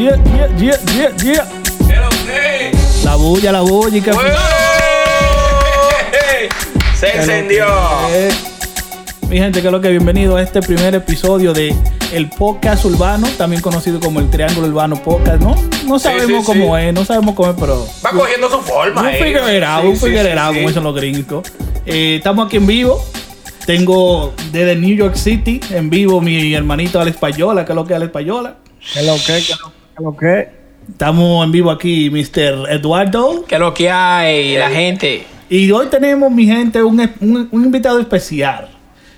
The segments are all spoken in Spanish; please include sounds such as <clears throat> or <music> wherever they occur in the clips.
yeah, yeah, yeah, yeah, yeah. La bulla, la bulla y que... <laughs> Se encendió. Mi gente, que es lo que bienvenido a este primer episodio de el podcast urbano, también conocido como el Triángulo Urbano Podcast, ¿no? No sabemos sí, cómo sí. es, no sabemos cómo es, pero... Va cogiendo su forma. Un eh. figuerado, un figuerado, como dicen los gringos. Eh, estamos aquí en vivo. Tengo desde New York City en vivo mi hermanito Alex Payola, que es lo que es Alex Payola. ¿Qué lo que? ¿Qué lo- qué lo que? Estamos en vivo aquí, Mr. Eduardo. ¿Qué es lo que hay, la gente? Y hoy tenemos, mi gente, un, un- un invitado especial.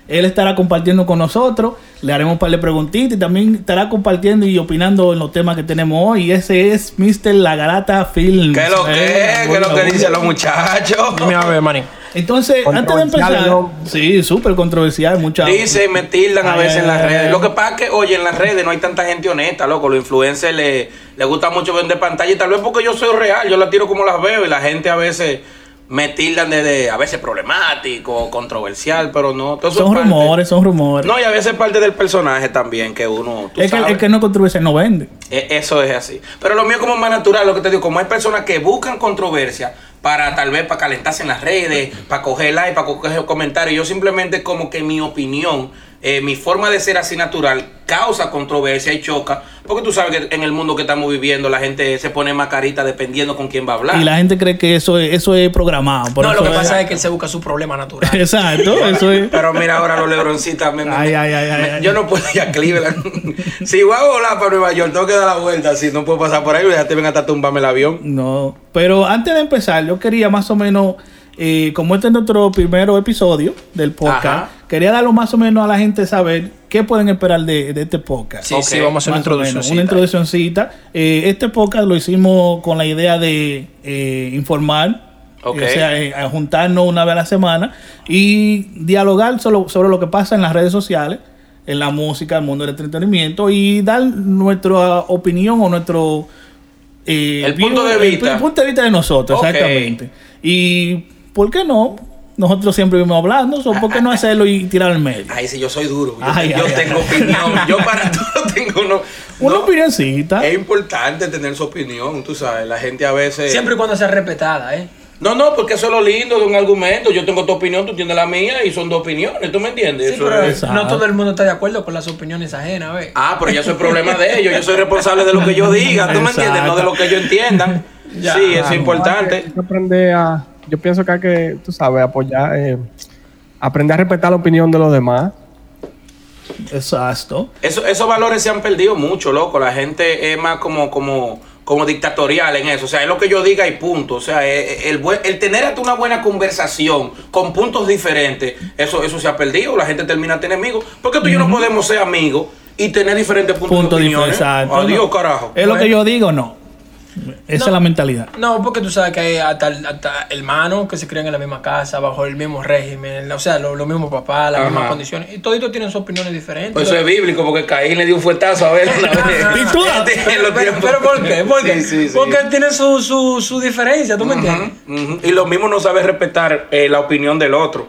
Él estará compartiendo con nosotros, le haremos un par de preguntitas y también estará compartiendo y opinando en los temas que tenemos hoy. Y ese es Mr. La Garata Films. ¿Qué lo que? Eh, ¿Qué lo que dicen los muchachos? Dime a ver, manín. Entonces, antes de empezar, ¿no? sí, súper controversial, mucha. Dicen, me tildan a Ay, veces en las ay, redes. ay. Lo que pasa es que, oye, en las redes no hay tanta gente honesta, loco. Los influencers le, le gusta mucho vender pantalla y tal vez porque yo soy real, yo la tiro como las veo y la gente a veces me tildan de, de- a veces problemático, controversial, pero no. todo son es parte- rumores, son rumores. No, y a veces parte del personaje también que uno. tú es que el que no es controversial no vende. E- Eso es así. Pero lo mío como más natural, lo que te digo, como hay personas que buscan controversia para tal vez para calentarse en las redes, para coger like, para coger comentarios, yo simplemente como que mi opinión, eh, mi forma de ser así natural causa controversia y choca, porque tú sabes que en el mundo que estamos viviendo la gente se pone más carita dependiendo con quién va a hablar. Y la gente cree que eso es, eso es programado. por no, lo que pasa es que él se busca su problema natural. <laughs> Exacto, eso es. Pero mira ahora los lebroncitas. me- me- Ay, ay, ay, ay, me- ay. Yo no puedo ir a Cleveland. <laughs> si voy a volar para Nueva York, tengo que dar la vuelta. Si no puedo pasar por ahí, ya te ven hasta tumbarme el avión. No, pero antes de empezar, yo quería más o menos, eh, como este es nuestro primer episodio del podcast, Ajá. Quería darlo más o menos a la gente saber qué pueden esperar de, de este podcast. Sí, vamos a hacer una introducción. Una introduccióncita. Eh, este podcast lo hicimos con la idea de eh, informar. O sea, eh, a juntarnos una vez a la semana y dialogar solo- sobre lo que pasa en las redes sociales, en la música, el mundo del entretenimiento y dar nuestra opinión o nuestro... eh, El punto de el vista. punto de vista de nosotros, exactamente. Y, ¿por qué no? Nosotros siempre vivimos hablando, so, ¿por qué no hacerlo y tirar al medio? Ay, sí, yo soy duro. Yo, Ay, yo ay, tengo ay. opinión. Yo para todo <laughs> tengo uno. Una no, opinioncita. Es importante tener su opinión, tú sabes. La gente a veces. Siempre y cuando sea respetada, ¿eh? No, no, porque eso es lo lindo de un argumento. Yo tengo tu opinión, tú tienes la mía y son dos opiniones. ¿Tú me entiendes? Sí, Eso pero es- no todo el mundo está de acuerdo con las opiniones ajenas, ¿ves? Ah, pero ya eso es problema de ellos. Yo soy responsable de lo que yo diga. ¿Tú me entiendes? No de lo que ellos entiendan. <laughs> Ya, sí, es Claro, importante. Hay que aprender a. Yo pienso que hay que, tú sabes, apoyar. eh, aprender a respetar la opinión de los demás. Exacto. Eso, esos valores se han perdido mucho, loco. La gente es más como, como, como dictatorial en eso. O sea, es lo que yo diga y punto. O sea, eh, el, buen- el tener hasta una buena conversación con puntos diferentes, eso, eso se ha perdido. La gente termina de enemigos. Porque tú y yo no podemos ser amigos y tener diferentes puntos Punto de opinión. Adiós, No. carajo. Es lo que yo digo, no. Esa No. es la mentalidad. No, porque tú sabes que hay hasta, hasta hermanos que se crían en la misma casa, bajo el mismo régimen, o sea, los lo mismos papás, las Ajá. mismas condiciones, y toditos tienen sus opiniones diferentes. Pues eso es bíblico, porque Caín le dio un fuetazo a ver una <laughs> vez. ¿Y tú? <laughs> Los pero, tiempos. pero ¿por qué? ¿Por qué? Sí, sí, sí. Porque tiene su, su, su diferencia, ¿tú me entiendes? Y lo mismo no sabe respetar eh, la opinión del otro.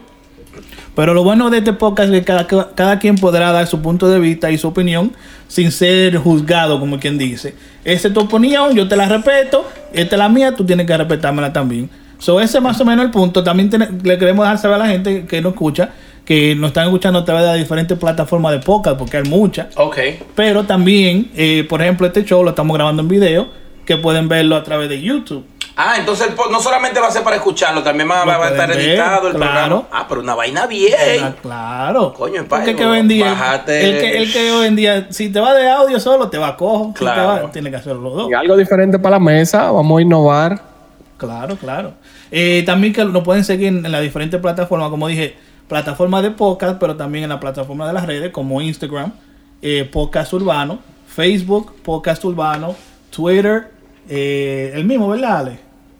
Pero lo bueno de este podcast es que cada, cada quien podrá dar su punto de vista y su opinión sin ser juzgado, como quien dice. Esa es tu opinión, yo te la respeto. Esta es la mía, tú tienes que respetármela también. So, ese es más o menos el punto. También le queremos dejar saber a la gente que nos escucha, que nos están escuchando a través de las diferentes plataformas de podcast, porque hay muchas. Ok. Pero también, eh, por ejemplo, este show lo estamos grabando en video, que pueden verlo a través de YouTube. Ah, entonces el po- no solamente va a ser para escucharlo, también va, Lo va a estar ver, editado el claro. programa. Ah, pero una vaina bien. Claro. Coño, en Porque que hoy en día, bájate. el que, el que hoy en día, si te va de audio solo, te va cojo. Claro. va, tiene que hacerlo los dos. Y algo diferente para la mesa. Vamos a innovar. Claro, claro. Eh, también que nos pueden seguir en, en las diferentes plataformas, como dije, plataformas de podcast, pero también en la plataforma de las redes, como Instagram, eh, Podcast Urbano, Facebook, Podcast Urbano, Twitter, eh, el mismo, ¿verdad, Ale?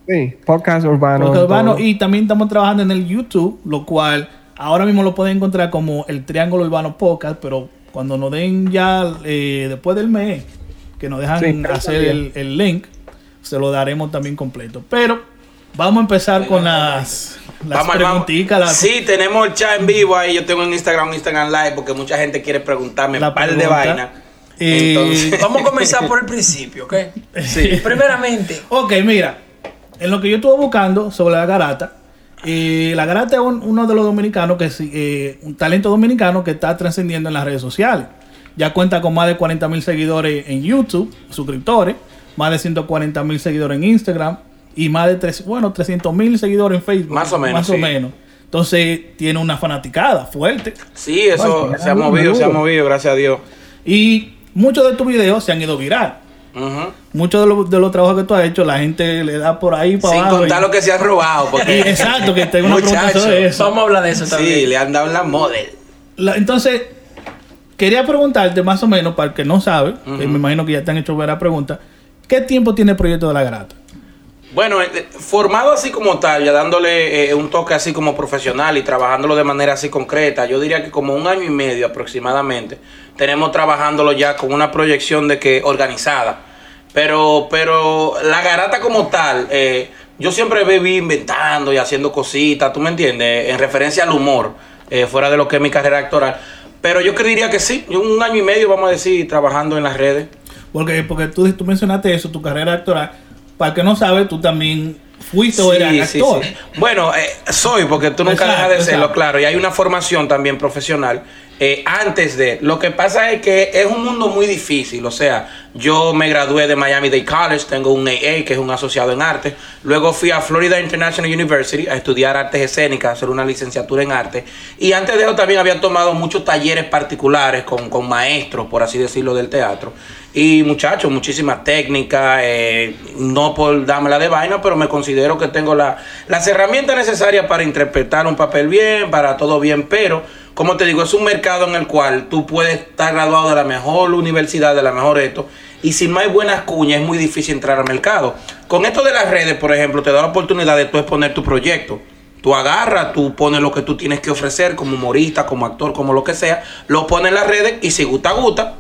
Sí, podcast urbano. Podcast Urbano. Y también estamos trabajando en el YouTube, lo cual ahora mismo lo pueden encontrar como el Triángulo Urbano Podcast, pero cuando nos den ya eh, después del mes, que nos dejan Sí, hacer el, el link, se lo daremos también completo. Pero vamos a empezar con las, las Vamos, vamos. preguntitas. las- Sí, tenemos el chat en vivo ahí. Yo tengo en Instagram, Instagram Live, porque mucha gente quiere preguntarme La un par de vainas. Eh, Entonces- Vamos a comenzar <laughs> por el principio, ¿ok? Sí. Primeramente, Ok, mira, en lo que yo estuve buscando sobre la garata, eh, la garata es un- uno de los dominicanos que sí, eh, un talento dominicano que está trascendiendo en las redes sociales. Ya cuenta con más de 40 mil seguidores en YouTube, suscriptores, más de 140 mil seguidores en Instagram y más de tres, bueno, 300 mil seguidores en Facebook. Más o menos, Más o menos. Entonces tiene una fanaticada fuerte. Sí, eso Ay, se ha movido, se ha movido, gracias a Dios. Y muchos de tus videos se han ido viral. Ujú. Muchos de los, de los trabajos que tú has hecho, la gente le da por ahí para Sin abajo. contar y- lo que se han robado. Porque, <laughs> exacto, que tengo una pregunta sobre eso. vamos a hablar de eso Sí, también. le han dado la model. La- entonces, quería preguntarte más o menos, para el que no sabe, que me imagino que ya te han hecho ver la pregunta, ¿qué tiempo tiene el proyecto de la grata? Bueno, eh, formado así como tal, ya dándole eh, un toque así como profesional y trabajándolo de manera así concreta, yo diría que como un año y medio aproximadamente, tenemos trabajándolo ya con una proyección de que organizada. Pero, pero la garata como tal, eh, yo siempre viví inventando y haciendo cositas, ¿tú me entiendes? En referencia al humor, eh, fuera de lo que es mi carrera actoral. Pero yo diría que sí, un año y medio, vamos a decir, trabajando en las redes. Porque, porque tú, tú mencionaste eso, tu carrera actoral. Para el que no sabe, tú también fuiste o eras sí, actor. sí. Bueno, eh, soy, porque tú nunca Exacto, dejas de serlo, exacto. claro. Y hay una formación también profesional eh, antes de. Lo que pasa es que es un mundo muy difícil. O sea, yo me gradué de Miami Dade College, tengo un AA, que es un asociado en arte. Luego fui a Florida International University a estudiar artes escénicas, hacer una licenciatura en arte. Y antes de eso también había tomado muchos talleres particulares con, con maestros, por así decirlo, del teatro. Y muchachos, muchísimas técnicas, eh, no por dármela de vaina, pero me considero que tengo la- las herramientas necesarias para interpretar un papel bien, para todo bien, pero como te digo, es un mercado en el cual tú puedes estar graduado de la mejor universidad, de la mejor esto, y si no hay buenas cuñas es muy difícil entrar al mercado. Con esto de las redes, por ejemplo, te da la oportunidad de tú exponer tu proyecto. Tú agarras, tú pones lo que tú tienes que ofrecer como humorista, como actor, como lo que sea, lo pones en las redes y si gusta, gusta.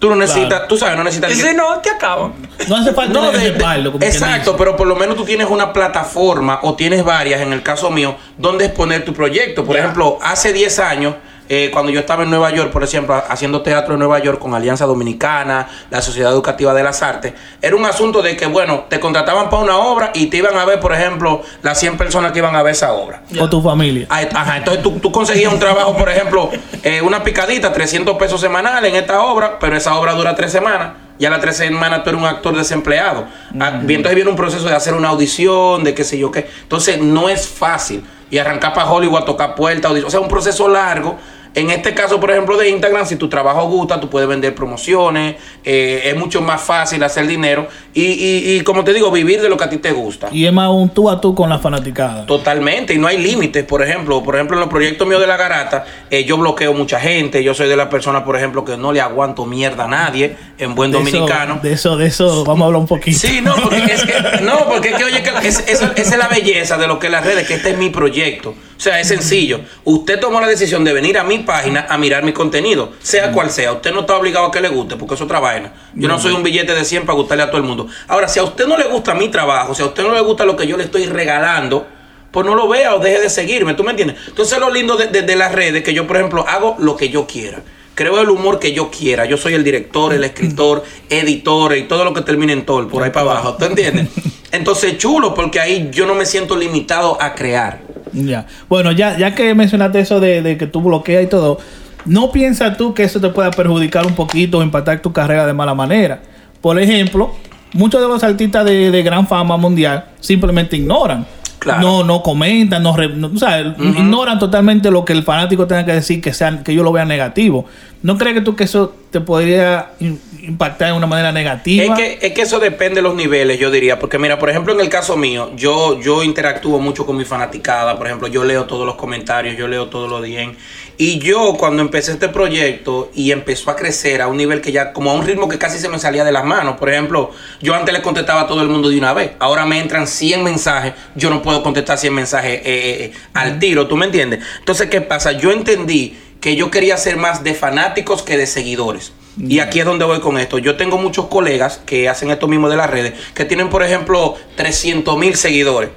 Tú no necesitas, Claro. tú sabes, no necesitas... Si no, te acaban. No hace falta no, de- como exacto, dice. pero por lo menos tú tienes una plataforma o tienes varias, en el caso mío, donde exponer tu proyecto. Por ejemplo, hace 10 años, eh, cuando yo estaba en Nueva York, por ejemplo, haciendo teatro en Nueva York con Alianza Dominicana, la Sociedad Educativa de las Artes, era un asunto de que, bueno, te contrataban para una obra y te iban a ver, por ejemplo, las 100 personas que iban a ver esa obra. O tu familia. Ah, Ajá, entonces tú, tú conseguías un trabajo, por ejemplo, eh, una picadita, 300 pesos semanales en esta obra, pero esa obra dura tres semanas. Ya las tres semanas tú eres un actor desempleado. Ah, bien, entonces viene un proceso de hacer una audición, de qué sé yo qué. Entonces no es fácil. Y arrancar para Hollywood a tocar puertas. O sea, un proceso largo. En este caso, por ejemplo, de Instagram, si tu trabajo gusta, tú puedes vender promociones, eh, es mucho más fácil hacer dinero y, y, y, como te digo, vivir de lo que a ti te gusta. Y es más un tú a tú con la fanaticada. Totalmente, y no hay límites. Por ejemplo, por ejemplo, en los proyectos míos de la garata, eh, yo bloqueo mucha gente. Yo soy de las personas, por ejemplo, que no le aguanto mierda a nadie, en buen De eso- dominicano. de eso, de eso, vamos a hablar un poquito. Sí, no, porque es que, no, porque es que, oye, que es- esa, esa es la belleza de lo que es las redes, que este es mi proyecto. O sea, es sencillo. Usted tomó la decisión de venir a mi página a mirar mi contenido, sea cual sea. Usted no está obligado a que le guste, porque es otra vaina. Yo no soy un billete de 100 para gustarle a todo el mundo. Ahora, si a usted no le gusta mi trabajo, si a usted no le gusta lo que yo le estoy regalando, pues no lo vea o deje de seguirme, ¿tú me entiendes? Entonces lo lindo de, de- de las redes, que yo, por ejemplo, hago lo que yo quiera. Creo el humor que yo quiera. Yo soy el director, el escritor, <clears throat> editor y todo lo que termine en tol, por ahí para abajo, ¿tú entiendes? <laughs> Entonces chulo, porque ahí yo no me siento limitado a crear. Ya. Bueno, ya, ya que mencionaste eso de, de que tú bloqueas y todo, ¿no piensas tú que eso te pueda perjudicar un poquito o impactar tu carrera de mala manera? Por ejemplo, muchos de los artistas de, de gran fama mundial simplemente ignoran. Claro. No, no comentan, no, re- no- o sea, ignoran totalmente lo que el fanático tenga que decir que sea, que yo lo vea negativo. ¿No crees que tú que eso te podría impactar de una manera negativa? Es que, es que eso depende de los niveles, yo diría. Porque mira, por ejemplo, en el caso mío, yo, yo interactúo mucho con mi fanaticada. Por ejemplo, yo leo todos los comentarios, yo leo todos los DM. Y yo cuando empecé este proyecto y empezó a crecer a un nivel que ya, como a un ritmo que casi se me salía de las manos. Por ejemplo, yo antes le contestaba a todo el mundo de una vez. Ahora me entran 100 mensajes. Yo no puedo contestar 100 mensajes eh, eh, eh, al tiro, ¿tú me entiendes? Entonces, ¿qué pasa? Yo entendí que yo quería ser más de fanáticos que de seguidores. Y aquí es donde voy con esto. Yo tengo muchos colegas que hacen esto mismo de las redes, que tienen, por ejemplo, 300 mil seguidores.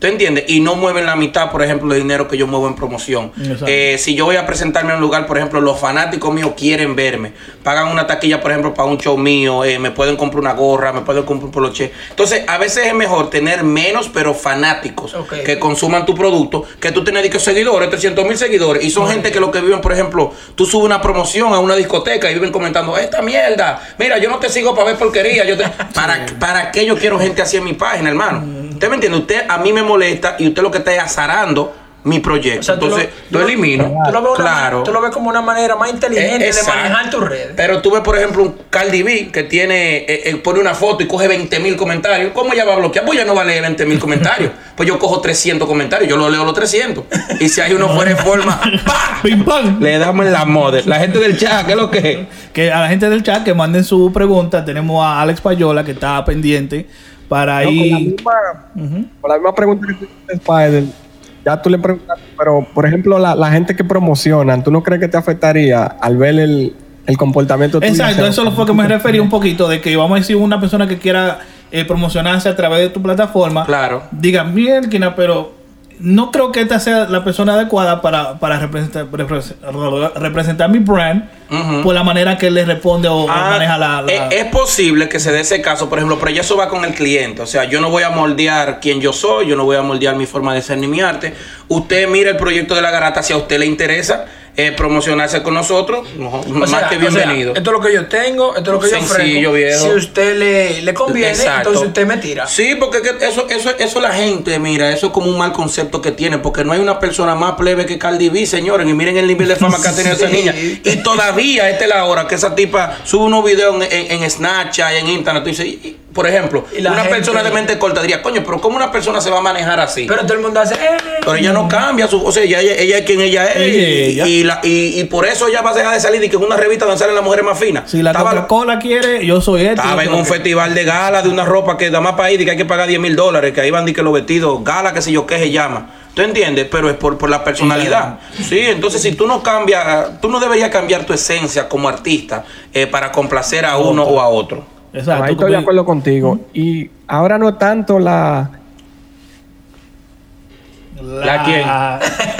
¿Tú entiendes? Y no mueven la mitad, por ejemplo, de dinero que yo muevo en promoción. Eh, si yo voy a presentarme en un lugar, por ejemplo, los fanáticos míos quieren verme. Pagan una taquilla, por ejemplo, para un show mío. eh, me pueden comprar una gorra, me pueden comprar un poloche. Entonces, a veces es mejor tener menos, pero fanáticos que consuman tu producto, que tú tener seguidores, 300 mil seguidores. Y son gente que lo que viven, por ejemplo, tú subes una promoción a una discoteca y viven comentando, esta mierda, mira, yo no te sigo para ver porquería. Yo te... <laughs> ¿Para, ¿Para qué yo quiero gente así en mi página, hermano? ¿Usted me entiende? Usted a mí me molesta y usted lo que está es azarando mi proyecto. O sea, Entonces, tú lo lo- elimino. Tú lo, ves una- claro. tú lo ves como una manera más inteligente de manejar tus redes. Pero tú ves, por ejemplo, un Cardi B que tiene, eh, eh, pone una foto y coge 20 mil comentarios. ¿Cómo ella va a bloquear? Pues ella no va a leer 20 mil <laughs> comentarios. Pues yo cojo 300 comentarios, yo lo leo los 300. Y si hay uno fuera de forma, <laughs> ¡pa! Pim pam. Le damos en la moda. La gente del chat, ¿qué es lo que es? Que a la gente del chat que manden su pregunta. Tenemos a Alex Payola que está pendiente para No, con, la ir. con la misma pregunta que tú hiciste, Spider, ya tú le preguntaste, pero por ejemplo, la, la gente que promocionan, ¿tú no crees que te afectaría al ver el, el comportamiento tuyo? Exacto, eso lo fue que me refería un poquito de que vamos a decir una persona que quiera eh, promocionarse a través de tu plataforma. Claro. Diga, mielquina, pero no creo que esta sea la persona adecuada para, para representar, repres- representar mi brand por la manera que él le responde o, o Ah, maneja la... la- Es, es posible que se dé ese caso, por ejemplo, pero ya eso va con el cliente. O sea, yo no voy a moldear quién yo soy, yo no voy a moldear mi forma de ser ni mi arte. Usted mira el proyecto de la garata, si a usted le interesa eh, promocionarse con nosotros, no, más sea, que o sea, bienvenido. esto es lo que yo tengo, esto es lo que yo ofrezco. viejo. Si usted le, le conviene, Exacto. entonces usted me tira. Sí, porque es que eso, eso, eso la gente, mira, eso es como un mal concepto que tiene, porque no hay una persona más plebe que Cardi B, señores, y miren el nivel de fama que ha tenido esa niña. Y todavía, esta es la hora que esa tipa sube unos videos en, en, en Snapchat, en Internet, tú dices, y- y, por ejemplo, Y la una gente- persona de mente corta diría, coño, pero ¿cómo una persona se va a manejar así? Pero todo el mundo hace. eh, Pero ella no cambia, su, o sea, ella, ella, ella es quien ella es. Ella es y, ella. y la- y- y por eso ella va a dejar de salir y que es una revista donde salen las mujeres más finas. si la Coca-Cola quiere, yo soy este. estaba en un festival de gala de una ropa que da más para ir y que hay que pagar 10 mil dólares, que ahí van di que los vestidos, gala, que sé yo qué se llama. ¿Tú entiendes? Pero es por, por la personalidad. Sí, entonces si tú no cambias, tú no deberías cambiar tu esencia como artista eh, para complacer a uno o a otro. Exacto. Ahí estoy de acuerdo contigo. Y ahora no tanto la... ¿La quién?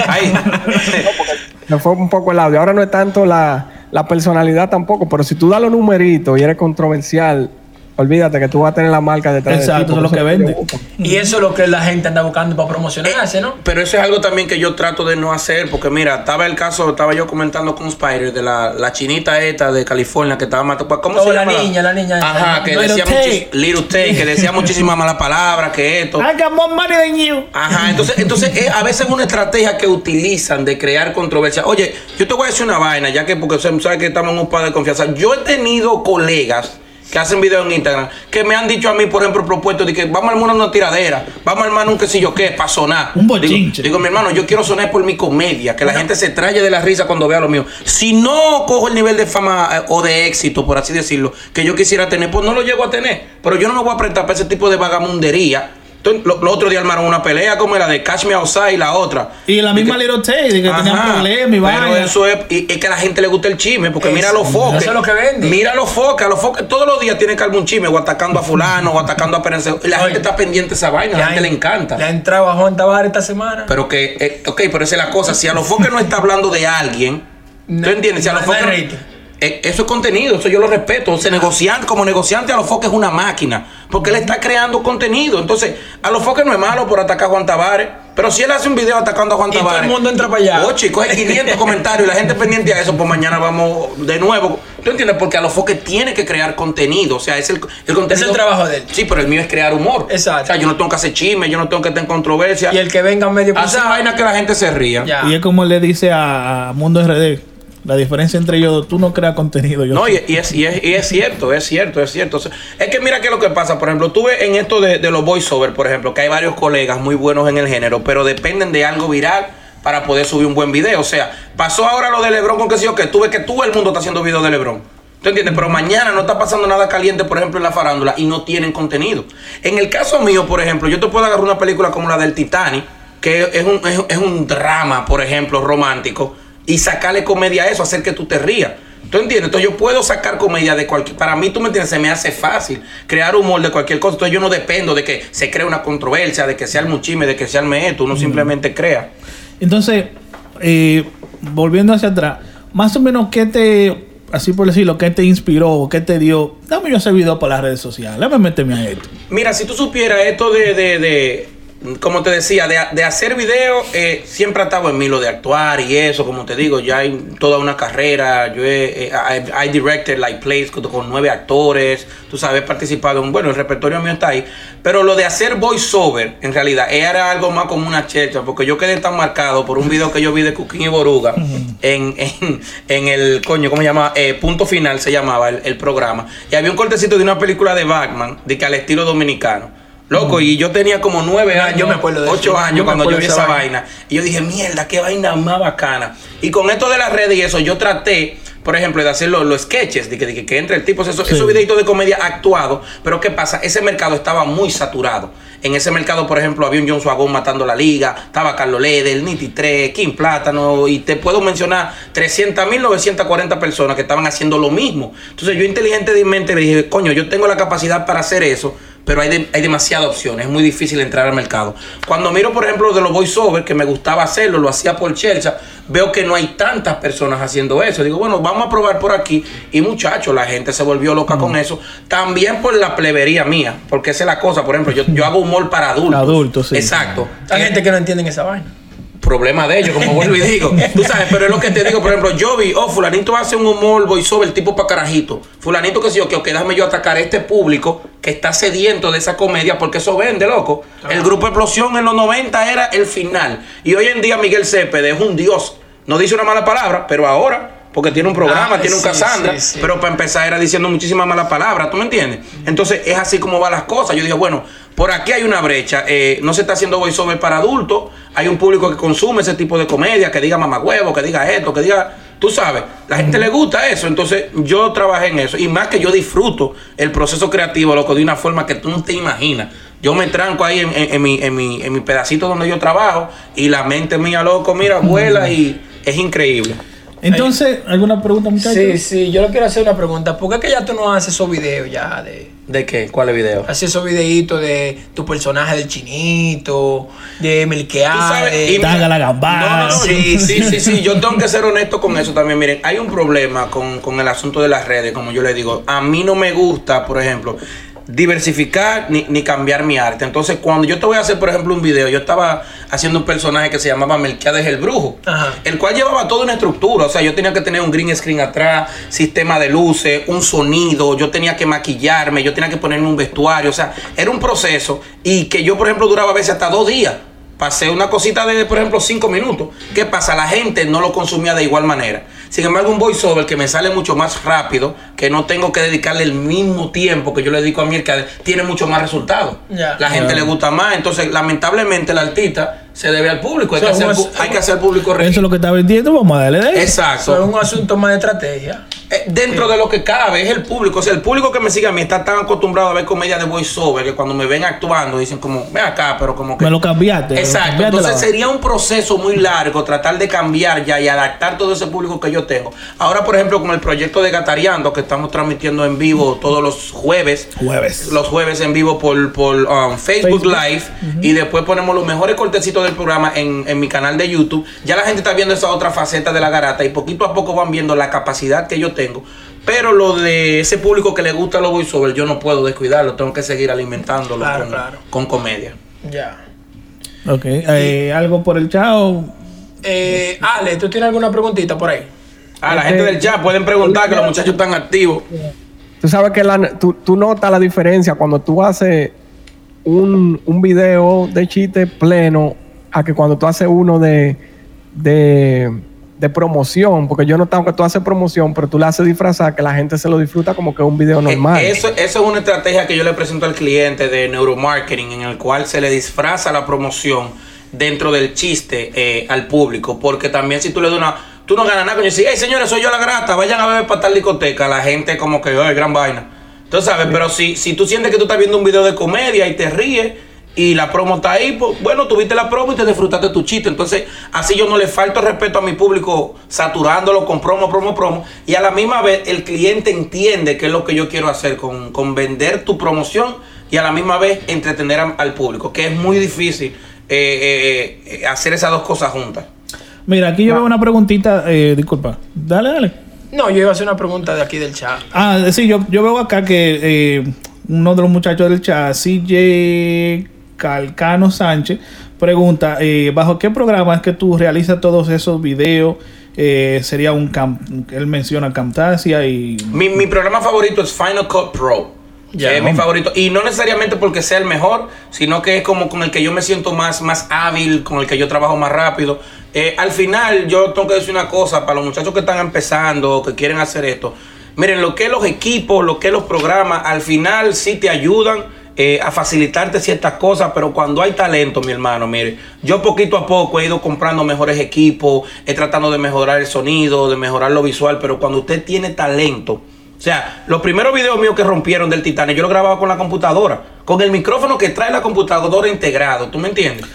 Ahí. <laughs> <laughs> Me fue un poco el audio. Ahora no es tanto la, la personalidad tampoco, pero si tú das los numeritos y eres controversial, olvídate que tú vas a tener la marca detrás de ti, Exacto, eso es lo que vende. Y eso es lo que la gente anda buscando para promocionarse, ¿no? Pero eso es algo también que yo trato de no hacer, porque mira, estaba el caso, estaba yo comentando con Spider de la, la chinita esta de California que estaba matando. ¿Cómo Oh, se la llama? niña, la niña. Ajá, que Little decía Little Tay, que decía <laughs> muchísimas malas palabras, que esto. I got more money than you. Ajá, entonces, entonces eh, a veces es una estrategia que utilizan de crear controversia. Oye, yo te voy a decir una vaina, ya que porque sabes que estamos en un par de confianza. Yo he tenido colegas que hacen videos en Instagram que me han dicho a mí, por ejemplo, propuesto de que vamos a armar una tiradera, vamos a armar un qué sé yo qué, para sonar. Un bochinche. Digo, digo, mi hermano, yo quiero sonar por mi comedia, que la gente se traye de la risa cuando vea lo mío. Si no cojo el nivel de fama eh, o de éxito, por así decirlo, que yo quisiera tener, pues no lo llego a tener. Pero yo no me voy a prestar para ese tipo de vagamundería. Entonces, lo, otro día armaron una pelea como la de Cash Me Outside y la otra. Y la misma Little Tay, de que tenían problemas y pero vaina. eso es, y, es que a la gente le gusta el chisme, porque Eso, mira los foques. eso es lo que vende. Mira los foques, los foques todos los días tienen que un chisme, o atacando a fulano, o atacando a Perense. Y la Oye, gente está pendiente de esa vaina, a la gente le encanta. Le ha entrado a Juan Tavares esta semana. Pero que, eh, ok, pero esa es la cosa. Si a los foques no está hablando de alguien, No, ¿tú entiendes? Si a los no foques. Eh, eso es contenido, eso yo lo respeto. Se negocian, como negociante a los foques es una máquina, porque él está creando contenido. Entonces, a los foques no es malo por atacar a Juan Tavares, pero si él hace un video atacando a Juan Y todo Tavares. el mundo entra para allá. Coge <laughs> 500 comentarios y la gente pendiente a eso, pues mañana vamos de nuevo. ¿Tú entiendes? Porque a los foques tiene que crear contenido. O sea, es el, el contenido. Es el trabajo de él. Sí, pero el mío es crear humor. Exacto. O sea, yo no tengo que hacer chisme, yo no tengo que estar en controversia. Y el que venga medio Hace vaina que la gente se ría. Ya. Y es como le dice a, a Mundo RD. La diferencia entre ellos, tú no creas contenido. Yo No, y, y es, y, es, y es cierto, es cierto, es cierto. Es que mira qué es lo que pasa. Por ejemplo, tuve en esto de, de los voiceovers, por ejemplo, que hay varios colegas muy buenos en el género, pero dependen de algo viral para poder subir un buen video. O sea, pasó ahora lo de Lebron con que sí o que tuve que todo el mundo está haciendo videos de Lebron. ¿Tú entiendes? Pero mañana no está pasando nada caliente, por ejemplo, en la farándula y no tienen contenido. En el caso mío, por ejemplo, yo te puedo agarrar una película como la del Titanic, que es un, es, es un drama, por ejemplo, romántico, y sacarle comedia a eso, hacer que tú te rías. ¿Tú entiendes? Entonces yo puedo sacar comedia de cualquier... Para mí, tú me entiendes, se me hace fácil crear humor de cualquier cosa. Entonces yo no dependo de que se cree una controversia, de que sea el muchime, de que sea el meeto. Uno simplemente crea. Entonces, eh, volviendo hacia atrás, más o menos, ¿qué te, así por decirlo, qué te inspiró, qué te dio? Dame yo ese video para las redes sociales, dame meterme a esto. Mira, si tú supieras esto de, de, de como te decía, de, de hacer video, eh, siempre ha estado en mí lo de actuar y eso, como te digo, ya hay toda una carrera. Yo he, eh, I, I directed like plays con, con nueve actores, tú sabes, he participado en, bueno, el repertorio mío está ahí. Pero lo de hacer voiceover, en realidad, era algo más como una checha, porque yo quedé tan marcado por un video que yo vi de Cooking y Boruga <laughs> en, en, en el, coño, ¿cómo se llama? Eh, Punto Final se llamaba el, el programa. Y había un cortecito de una película de Batman, de que al estilo dominicano. Loco, y yo tenía como nueve años, yo me acuerdo de ocho eso. años Yo cuando yo vi esa vaina. Y yo dije, mierda, qué vaina más bacana. Y con esto de las redes y eso, yo traté, por ejemplo, de hacer los, los sketches, de que, de que, entre el tipo, esos, Sí. esos videitos de comedia actuados. Pero ¿qué pasa? Ese mercado estaba muy saturado. En ese mercado, por ejemplo, había un John Suagón matando la liga, estaba Carlos Leder, Niti 3, Kim Plátano, y te puedo mencionar 300.940 personas que estaban haciendo lo mismo. Entonces yo inteligentemente le dije, coño, yo tengo la capacidad para hacer eso, pero hay, de- hay demasiadas opciones, es muy difícil entrar al mercado. Cuando miro, por ejemplo, de los voiceovers, que me gustaba hacerlo, lo hacía por Chelsea, veo que no hay tantas personas haciendo eso. Digo, bueno, vamos a probar por aquí. Y muchachos, la gente se volvió loca con eso. También por la plebería mía, porque esa es la cosa. Por ejemplo, yo, yo hago humor para adultos. Adultos, sí. Exacto. Hay Eh, gente que no entienden esa vaina. Problema de ellos, como vuelvo y digo. Tú sabes, pero es lo que te digo, por ejemplo, yo vi, oh, fulanito hace un humor voiceover, el tipo pa' carajito. Fulanito que sé yo, que ok, déjame yo atacar a este público que está sediento de esa comedia, porque eso vende, loco. El grupo Explosión en los 90 era el final. Y hoy en día Miguel Cepeda es un dios. No dice una mala palabra, pero ahora... Porque tiene un programa, Ah, tiene un sí, Cassandra, sí, sí. pero para empezar era diciendo muchísimas malas palabras, ¿tú me entiendes? Entonces es así como van las cosas. Yo dije, bueno, por aquí hay una brecha, eh, no se está haciendo voiceover para adultos, hay un público que consume ese tipo de comedia, que diga mamagüevo, que diga esto, que diga, tú sabes, la gente le gusta eso, entonces yo trabajé en eso, y más que yo disfruto el proceso creativo, loco, de una forma que tú no te imaginas. Yo me tranco ahí en, en- en mi, en, mi, en mi pedacito donde yo trabajo y la mente mía, loco, mira, vuela y es increíble. Entonces, ¿alguna pregunta, muchachos? Sí, sí, yo le quiero hacer una pregunta. ¿Por qué que ya tú no haces esos videos ya de... ¿De qué? ¿Cuál es video? Hacer esos videitos de tu personaje del chinito, de y Taga la gambada. No, no, no, sí, sí, sí, sí. <laughs> Yo tengo que ser honesto con eso también. Miren, hay un problema con, con el asunto de las redes, como yo le digo. A mí no me gusta, por ejemplo, diversificar ni, ni cambiar mi arte. Entonces, cuando yo te voy a hacer, por ejemplo, un video, yo estaba haciendo un personaje que se llamaba Melquiades el Brujo, Ajá. el cual llevaba toda una estructura. O sea, yo tenía que tener un green screen atrás, sistema de luces, un sonido, yo tenía que maquillarme, yo tenía que ponerme un vestuario. O sea, era un proceso y que yo, por ejemplo, duraba a veces hasta dos días. Pasé una cosita de, por ejemplo, cinco minutos. ¿Qué pasa? La gente no lo consumía de igual manera. Sin embargo, un voiceover que me sale mucho más rápido, que no tengo que dedicarle el mismo tiempo que yo le dedico a mi tiene mucho más resultados. Ya. La gente le gusta más. Entonces, lamentablemente, el artista se debe al público. Hay, O sea, que, hacer, pu- hay que hacer público Eso es lo que está vendiendo, vamos a darle de eso. Exacto. Eso es un asunto más de estrategia. Eh, dentro de lo que cabe, es el público. O sea, el público que me sigue a mí está tan acostumbrado a ver comedia de voiceover que cuando me ven actuando dicen como, ven acá, pero como que... Me lo cambiaste. lo Exacto. cambiaste Entonces sería un proceso muy largo tratar de cambiar ya y adaptar todo ese público que yo tengo. Ahora, por ejemplo, con el proyecto de Gatariando que estamos transmitiendo en vivo todos los jueves. Jueves. Los jueves en vivo por, por um, Facebook, Facebook. Live. Y después ponemos los mejores cortecitos del programa en, en mi canal de YouTube. Ya la gente está viendo esa otra faceta de la garata y poquito a poco van viendo la capacidad que yo tengo. Pero lo de ese público que le gusta los voiceovers, yo no puedo descuidarlo. Tengo que seguir alimentándolo Claro, con, claro. con comedia. Ya. Ok. eh, ¿Algo por el chao? Eh, Ale, ¿tú tienes alguna preguntita por ahí? A la Este- gente del chat pueden preguntar que los muchachos están activos. Tú sabes que la- tú, tú notas la diferencia cuando tú haces un, un video de chiste pleno a que cuando tú haces uno de, de, de promoción, porque yo notado que tú haces promoción, pero tú le haces disfrazar que la gente se lo disfruta como que es un video normal. Eh, Eso, eso es una estrategia que yo le presento al cliente de neuromarketing, en el cual se le disfraza la promoción dentro del chiste eh, al público. Porque también si tú le das una. Tú no ganas nada con decir, hey señores, soy yo la grata, vayan a beber para tal discoteca. La gente como que, ay, gran vaina. Tú sabes, pero si, si tú sientes que tú estás viendo un video de comedia y te ríes, y la promo está ahí, pues bueno, tuviste la promo y te disfrutaste tu chiste. Entonces, así yo no le falto respeto a mi público saturándolo con promo, promo, promo. Y a la misma vez el cliente entiende qué es lo que yo quiero hacer con, con vender tu promoción y a la misma vez entretener al público, que es muy difícil eh, eh, eh, hacer esas dos cosas juntas. Mira, aquí yo veo una preguntita. eh, disculpa. Dale, dale. No, yo iba a hacer una pregunta de aquí del chat. Ah, sí, yo, yo veo acá que eh, uno de los muchachos del chat, CJ Calcano Sánchez, pregunta, eh, ¿bajo qué programa es que tú realizas todos esos videos? Eh, sería un cam él menciona Camtasia y Mi, mi programa favorito es Final Cut Pro. Ya. que es mi favorito. Y no necesariamente porque sea el mejor, sino que es como con el que yo me siento más, más hábil, con el que yo trabajo más rápido. Eh, al final, yo tengo que decir una cosa para los muchachos que están empezando que quieren hacer esto. Miren, lo que los equipos, lo que los programas, al final sí te ayudan eh, a facilitarte ciertas cosas, pero cuando hay talento, mi hermano, mire, yo poquito a poco he ido comprando mejores equipos, he tratando de mejorar el sonido, de mejorar lo visual, pero cuando usted tiene talento, o sea, los primeros videos míos que rompieron del Titanic, yo lo grababa con la computadora, con el micrófono que trae la computadora integrado, ¿tú me entiendes?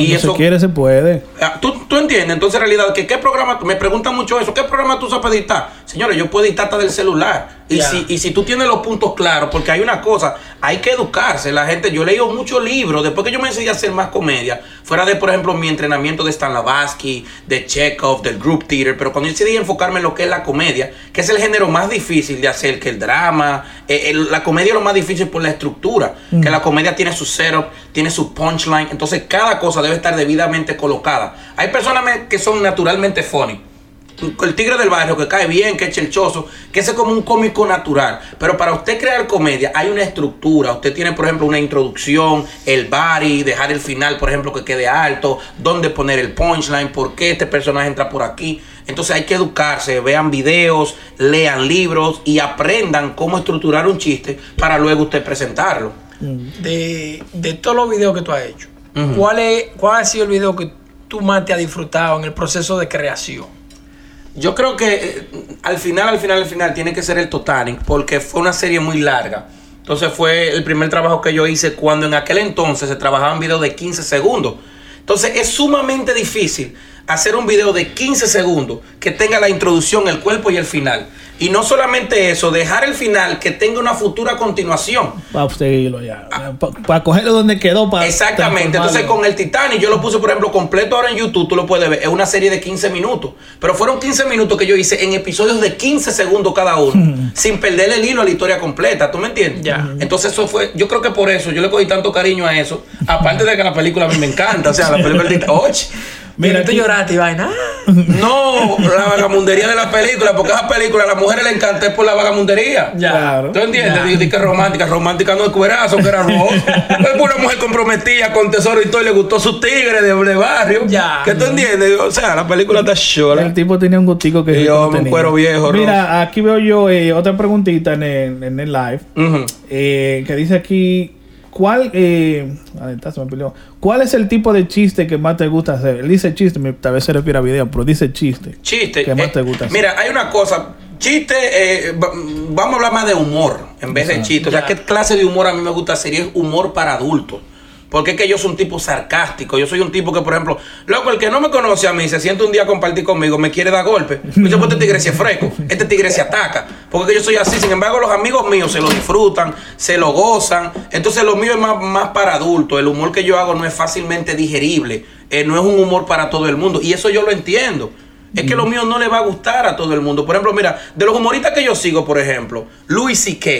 Y cuando eso, se quiere se puede. Ah, ¿Tú, tú entiendes, entonces en realidad, que qué programa, me preguntan mucho eso, ¿qué programa tú sabes editar? Señores, yo puedo hasta del celular. Y, si, y si tú tienes los puntos claros, porque hay una cosa, hay que educarse. La gente, yo he leído muchos libros, después que yo me enseñé a hacer más comedia, fuera de, por ejemplo, mi entrenamiento de Stanislavski, de Chekhov, del group theater, pero cuando yo decidí enfocarme en lo que es la comedia, que es el género más difícil de hacer, que el drama, eh, el- la comedia es lo más difícil por la estructura, que la comedia tiene su setup, tiene su punchline, entonces cada cosa debe estar debidamente colocada. Hay personas que son naturalmente funny. El tigre del barrio que cae bien, que es chelchoso, que ese es como un cómico natural. Pero para usted crear comedia hay una estructura. Usted tiene, por ejemplo, una introducción, el body, dejar el final, por ejemplo, que quede alto, dónde poner el punchline, por qué este personaje entra por aquí. Entonces hay que educarse, vean videos, lean libros y aprendan cómo estructurar un chiste para luego usted presentarlo. De, de todos los videos que tú has hecho. ¿cuál, es, ¿cuál ha sido el video que tú más te has disfrutado en el proceso de creación? Yo creo que eh, al final, al final, al final tiene que ser el Titanic porque fue una serie muy larga. Entonces fue el primer trabajo que yo hice cuando en aquel entonces se trabajaban videos de 15 segundos. Entonces es sumamente difícil hacer un video de 15 segundos que tenga la introducción, el cuerpo y el final. Y no solamente eso, dejar el final que tenga una futura continuación. Para seguirlo ya. Para cogerlo donde quedó. Para Exactamente. Entonces con el Titanic yo lo puse, por ejemplo, completo ahora en YouTube, tú lo puedes ver. Es una serie de 15 minutos. Pero fueron 15 minutos que yo hice en episodios de 15 segundos cada uno. <laughs> sin perderle el hilo a la historia completa. ¿Tú me entiendes? Ya. Entonces eso fue, yo creo que por eso yo le cogí tanto cariño a eso. Aparte de que la película a mí me encanta. O sea, la película. <laughs> Oye, Mira, tú lloraste y vaina. <laughs> No, la vagamundería de la película, porque esa película a las mujeres le encanta es por la vagamundería. Ya. Claro. ¿Tú entiendes? Ya. Di- di que romántica, romántica no es cuerazo, que era rojo. <laughs> es una mujer comprometida con tesoro y todo, y le gustó su tigre de, de barrio. Ya. ¿Qué tú entiendes? O sea, la película está El chola. tipo tenía un gustico que Y yo, no un cuero viejo, Mira, aquí veo yo eh, otra preguntita en el, en el live. Eh, que dice aquí. ¿Cuál, eh, ahí está, se me peleó. ¿Cuál es el tipo de chiste que más te gusta hacer? Él dice chiste, me- tal vez se refiere a video, pero dice chiste. Chiste. ¿Qué más eh, te gusta hacer? Mira, hay una cosa. Chiste, eh, va- vamos a hablar más de humor en vez de chiste. O sea. ¿qué clase de humor a mí me gusta hacer? Y es humor para adultos. Porque es que yo soy un tipo sarcástico. Yo soy un tipo que, por ejemplo, loco, el que no me conoce a mí, se siente un día a compartir conmigo, me quiere dar golpe. Pues yo, pues, este tigre se es fresco, este tigre se ataca. Porque es que yo soy así. Sin embargo, los amigos míos se lo disfrutan, se lo gozan. Entonces, lo mío es más, más para adultos. El humor que yo hago no es fácilmente digerible. Eh, no es un humor para todo el mundo. Y eso yo lo entiendo. Es que lo mío no le va a gustar a todo el mundo. Por ejemplo, mira, de los humoristas que yo sigo, por ejemplo, Louis C.K.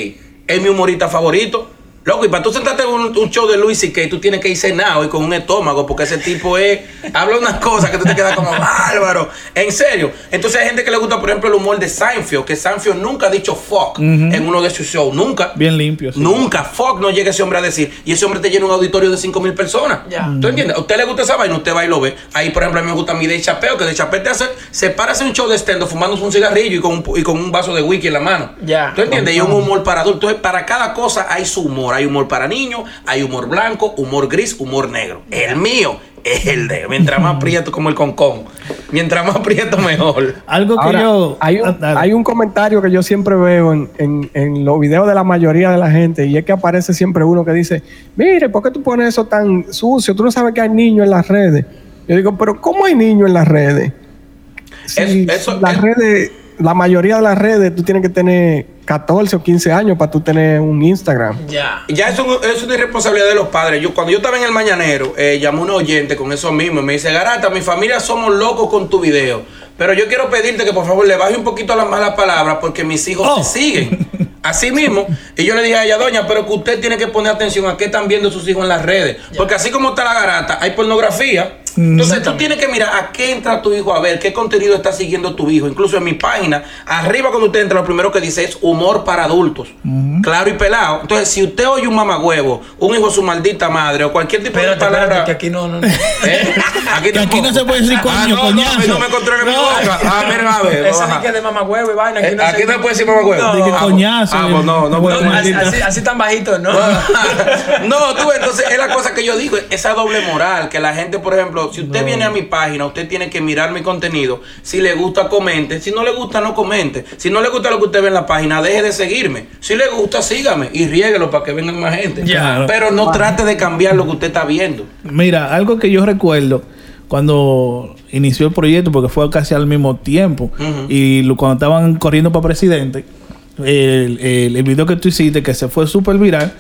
es mi humorista favorito. Loco, y para tú sentarte en un, un show de Louis C.K., tú tienes que ir cenado y con un estómago, porque ese tipo es. <laughs> habla unas cosas que tú te quedas como bárbaro. En serio. Entonces hay gente que le gusta, por ejemplo, el humor de Seinfeld, que Seinfeld nunca ha dicho fuck en uno de sus shows. Nunca. Bien limpio. sí. Nunca, fuck, no llega ese hombre a decir. Y ese hombre te llena un auditorio de 5 mil personas. Ya. ¿Tú entiendes? A usted le gusta esa vaina, usted va y lo ve. Ahí, por ejemplo, a mí me gusta mí de Chapeo, que de Chapeo te hace, se para hacer un show de stand fumándose un cigarrillo y con un, y con un vaso de whisky en la mano. Ya. ¿Tú entiendes? Y un humor para adultos. Entonces, para cada cosa hay su humor. Hay humor para niños, hay humor blanco, humor gris, humor negro. El mío es el de, mientras más prieto como el concón. Mientras más prieto, mejor. Algo que Ahora, yo. hay, un, Ah, hay un comentario que yo siempre veo en, en- en los videos de la mayoría de la gente y es que aparece siempre uno que dice, mire, ¿por qué tú pones eso tan sucio? Tú no sabes que hay niños en las redes. Yo digo, pero ¿cómo hay niños en las redes? Si Es- eso- las es- redes, la mayoría de las redes, tú tienes que tener 14 o 15 años para tú tener un Instagram. Ya. Ya eso es una irresponsabilidad de los padres. Yo, cuando yo estaba en el mañanero, eh, llamó un oyente con eso mismo y me dice, Garata, mi familia somos locos con tu video. Pero yo quiero pedirte que por favor le baje un poquito a las malas palabras porque mis hijos Oh. te siguen. <laughs> Así mismo. Y yo le dije a ella, doña, pero que usted tiene que poner atención a qué están viendo sus hijos en las redes. Porque así como está la garata, hay pornografía. Entonces tú tienes que mirar a qué entra tu hijo a ver, qué contenido está siguiendo tu hijo. Incluso en mi página, arriba cuando usted entra, lo primero que dice es humor para adultos. Claro y pelado. Entonces, si usted oye un mamagüevo, un hijo de su maldita madre o cualquier tipo de palabra. espérate, que aquí no, no, no. <laughs> ¿Eh? Aquí, Que aquí no se puede decir coño, ah, no, coñazo. No, no me controle mi No. boca. Ah, mira, a ver. Ese que de mamá huevo y vaina. Eh, no aquí se- no puede decir mamagüevo. No. Ah, coñazo. ah, pues no, no, No, puedo. Así- así tan bajito, ¿no? <laughs> no, tú, entonces es la cosa que yo digo, esa doble moral, que la gente, por ejemplo, si usted viene a mi página, usted tiene que mirar mi contenido, si le gusta, comente, si no le gusta, no comente, si no le gusta lo que usted ve en la página, deje de seguirme, si le gusta, sígame y riéguelo para que vengan más gente, pero no trate de cambiar lo que usted está viendo. Mira, algo que yo recuerdo cuando inició el proyecto, porque fue casi al mismo tiempo, y lo- cuando estaban corriendo para presidente, el, el- el video que tú hiciste, que se fue súper viral.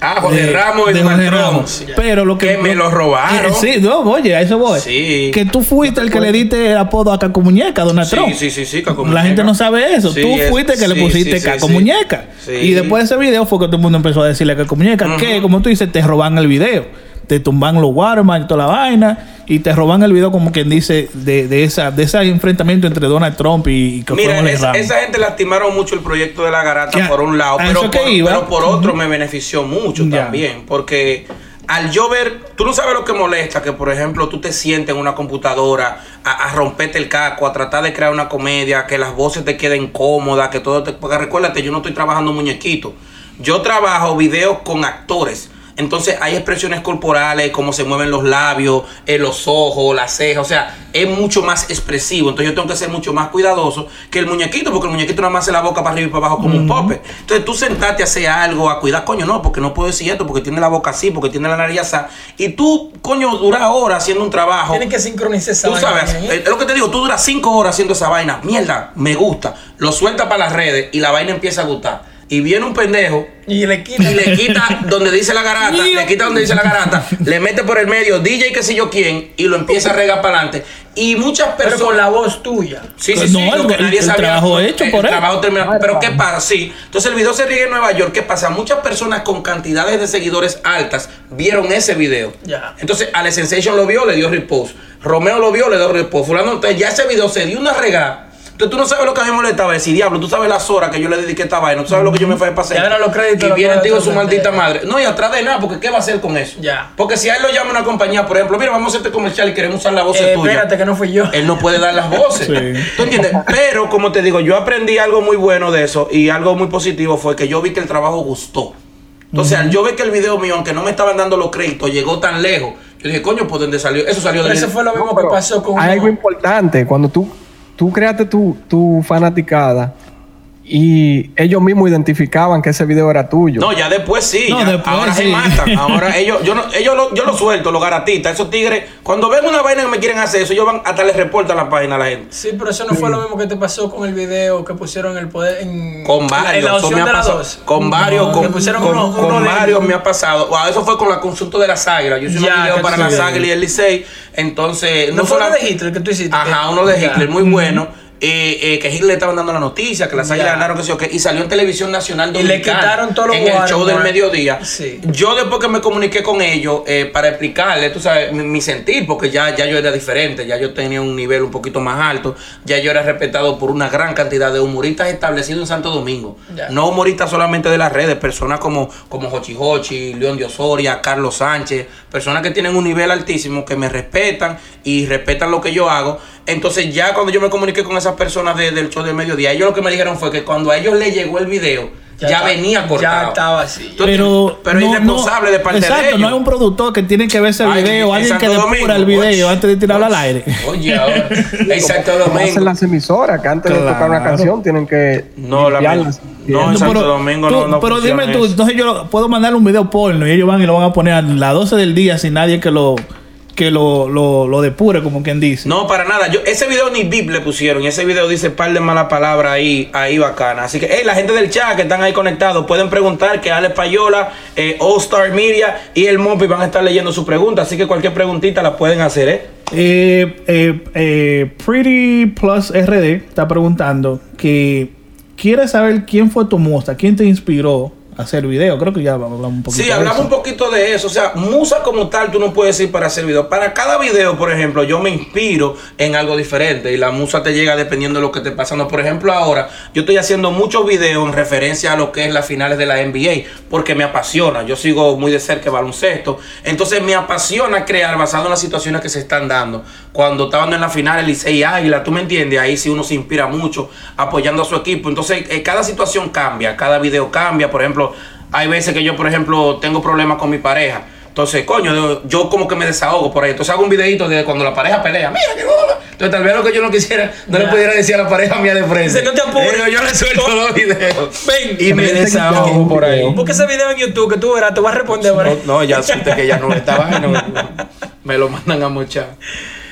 Ah, Jorge de- Ramos y de Jorge Trump. Ramos. Pero lo que. Que me lo robaron. Eh, sí, no, oye, a eso voy. Sí. Que tú fuiste el que le diste el apodo a Caco Muñeca, Donald Sí, Trump. sí, sí, sí, Caco La gente no sabe eso. Sí, tú fuiste el que le pusiste Caco. Muñeca. Y después de ese video fue que todo el mundo empezó a decirle Caco Muñeca. Que, como tú dices, te roban el video. Te tumban los watermarks y toda la vaina. Y te roban el video, como quien dice, de, de esa de ese enfrentamiento entre Donald Trump y, y Mira, es- esa gente lastimaron mucho el proyecto de la garata Ya, por un lado, pero por, pero por otro me benefició mucho Ya. también, porque al yo ver, tú no sabes lo que molesta, que por ejemplo tú te sientes en una computadora a, a romperte el caco, a tratar de crear una comedia, que las voces te queden cómodas, que todo te... Porque recuérdate, yo no estoy trabajando muñequito, yo trabajo videos con actores. Entonces hay expresiones corporales, cómo se mueven los labios, eh, los ojos, las cejas, o sea, es mucho más expresivo. Entonces yo tengo que ser mucho más cuidadoso que el muñequito, porque el muñequito nada más hace la boca para arriba y para abajo como un pope. Entonces tú sentarte a hacer algo, a cuidar, coño, no, porque no puedo decir esto, porque tiene la boca así, porque tiene la nariz así. Y tú, coño, duras horas haciendo un trabajo. Tienen que sincronizar esa Tú vaina sabes, eh, es lo que te digo, tú duras cinco horas haciendo esa vaina. Mierda, me gusta. Lo suelta para las redes y la vaina empieza a gustar. Y viene un pendejo Y le quita. y le quita donde dice la garata, le quita donde dice la garata, le mete por el medio DJ que sé yo quién y lo empieza a regar para adelante. Y muchas Pero personas... con la voz tuya. Sí, sí, sí, no, lo el- que el- nadie el sabía. trabajo hecho el por él. trabajo terminado. Ay, Pero. ¿qué pasa? Sí. Entonces el video se riega en Nueva York. ¿Qué pasa? Muchas personas con cantidades de seguidores altas vieron ese video. Ya. Entonces Ale Sensation lo vio, le dio repost. Romeo lo vio, le dio repost. Fulano, entonces ya ese video se dio una regada. Entonces tú no sabes lo que a mí me molestaba. Decir, diablo, tú sabes las horas que yo le dediqué a esta vaina. Tú sabes lo que yo me fui a pasar. Ya verán los créditos, Y viene de su maldita madre. No, y atrás de nada, porque ¿qué va a hacer con eso? Ya. Porque si a él lo llama una compañía, por ejemplo, mira, vamos a hacer este comercial y queremos usar la voz Eh, tuya. espérate, que no fui yo. Él no puede dar las voces. Sí. ¿Tú entiendes? Pero, como te digo, yo aprendí algo muy bueno de eso y algo muy positivo fue que yo vi que el trabajo gustó. Entonces, al yo ver que el video mío, aunque no me estaban dando los créditos, llegó tan lejos, yo dije, coño, ¿por dónde salió? Eso salió de eso fue lo mismo No, que pasó con. Hay uno- algo importante. Cuando tú, tú creaste tu, tu fanaticada y ellos mismos identificaban que ese video era tuyo. No, ya después sí. No, ya- después ahora se matan. <laughs> Ahora ellos, yo no, ellos lo, yo lo suelto, los garatistas, esos tigres. Cuando ven una vaina que me quieren hacer eso, ellos van hasta les reportan la página a la gente. Sí, pero eso no fue lo mismo que te pasó con el video que pusieron el poder en. Con en varios, la eso opción me ha de las pasado. dos. Con varios, No, con, que pusieron con- uno- con uno de- varios me ha pasado. Wow, eso fue con la consulta de las águilas. Yo hice Ya, un video para sabes. águilas y el Licey. Entonces, No fue la- uno de Hitler que tú hiciste. Ajá, uno de Ya. Hitler, muy bueno. Eh, eh, que Hitler le estaban dando la noticia, que las águilas ganaron, que sé yo qué, y salió en televisión nacional Y le quitaron todos los en el show del mediodía. Sí. Yo después que me comuniqué con ellos eh, para explicarles, tú sabes, mi, mi sentir, porque ya, ya yo era diferente, ya yo tenía un nivel un poquito más alto, ya yo era respetado por una gran cantidad de humoristas establecidos en Santo Domingo. Ya. No humoristas solamente de las redes, personas como, como Hochi Hochi, León de Osoria, Carlos Sánchez, personas que tienen un nivel altísimo, que me respetan y respetan lo que yo hago. Entonces ya cuando yo me comuniqué con esas personas de- del show del mediodía, ellos lo que me dijeron fue que cuando a ellos les llegó el video, Ya, venía cortado. Ya estaba así. Entonces, Pero, pero es no- irresponsable no- de parte exacto, de ellos. no es un productor que tiene que ver ese Ay, video, en alguien que depura el Domingo, video antes de tirarlo al aire. Oye, <laughs> ahora. Exacto, Como hacen Domingo. las emisoras, que antes de tocar una canción tienen que No, la- no, en Santo Domingo no- no Pero dime tú, eso. entonces yo puedo mandarle un video porno y ellos van y lo van a poner a las 12 del día sin nadie que lo que lo, lo, lo depure, como quien dice. No, para nada. Yo, ese video ni VIP le pusieron. Y ese video dice par de malas palabras ahí, ahí bacana. Así que, hey, la gente del chat que están ahí conectados pueden preguntar que Ale Payola, eh, All Star Media y el Mopi van a estar leyendo su pregunta. Así que cualquier preguntita la pueden hacer, ¿eh? Eh, eh, eh, Pretty Plus RD está preguntando que quiere saber quién fue tu musa, quién te inspiró hacer video. Creo que ya hablamos un poquito Sí, de hablamos eso. un poquito de eso. O sea, musa como tal, tú no puedes decir para hacer video. Para cada video, por ejemplo, yo me inspiro en algo diferente. Y la musa te llega dependiendo de lo que esté pasando. Por ejemplo, ahora yo estoy haciendo muchos videos en referencia a lo que es las finales de la NBA. Porque me apasiona. Yo sigo muy de cerca el baloncesto. Entonces me apasiona crear basado en las situaciones que se están dando. Cuando estaban en la final, el Licey Águila, tú me entiendes. Ahí sí uno se inspira mucho apoyando a su equipo. Entonces, eh, cada situación cambia. Cada video cambia. Por ejemplo, hay veces que yo, por ejemplo, tengo problemas con mi pareja. Entonces, coño, yo, como que me desahogo por ahí. Entonces hago un videito de cuando la pareja pelea. Mira que bola. Entonces tal vez lo que yo no quisiera, no le pudiera decir a la pareja mía de frente. "No te apures". Pero yo le suelto los videos. Ven. y me desahogo por ahí. Busca ese video en YouTube que tú verás, te vas a responder. No, ¿verdad? no, ya <laughs> supe que ya no estaba. no, me lo mandan a mochar.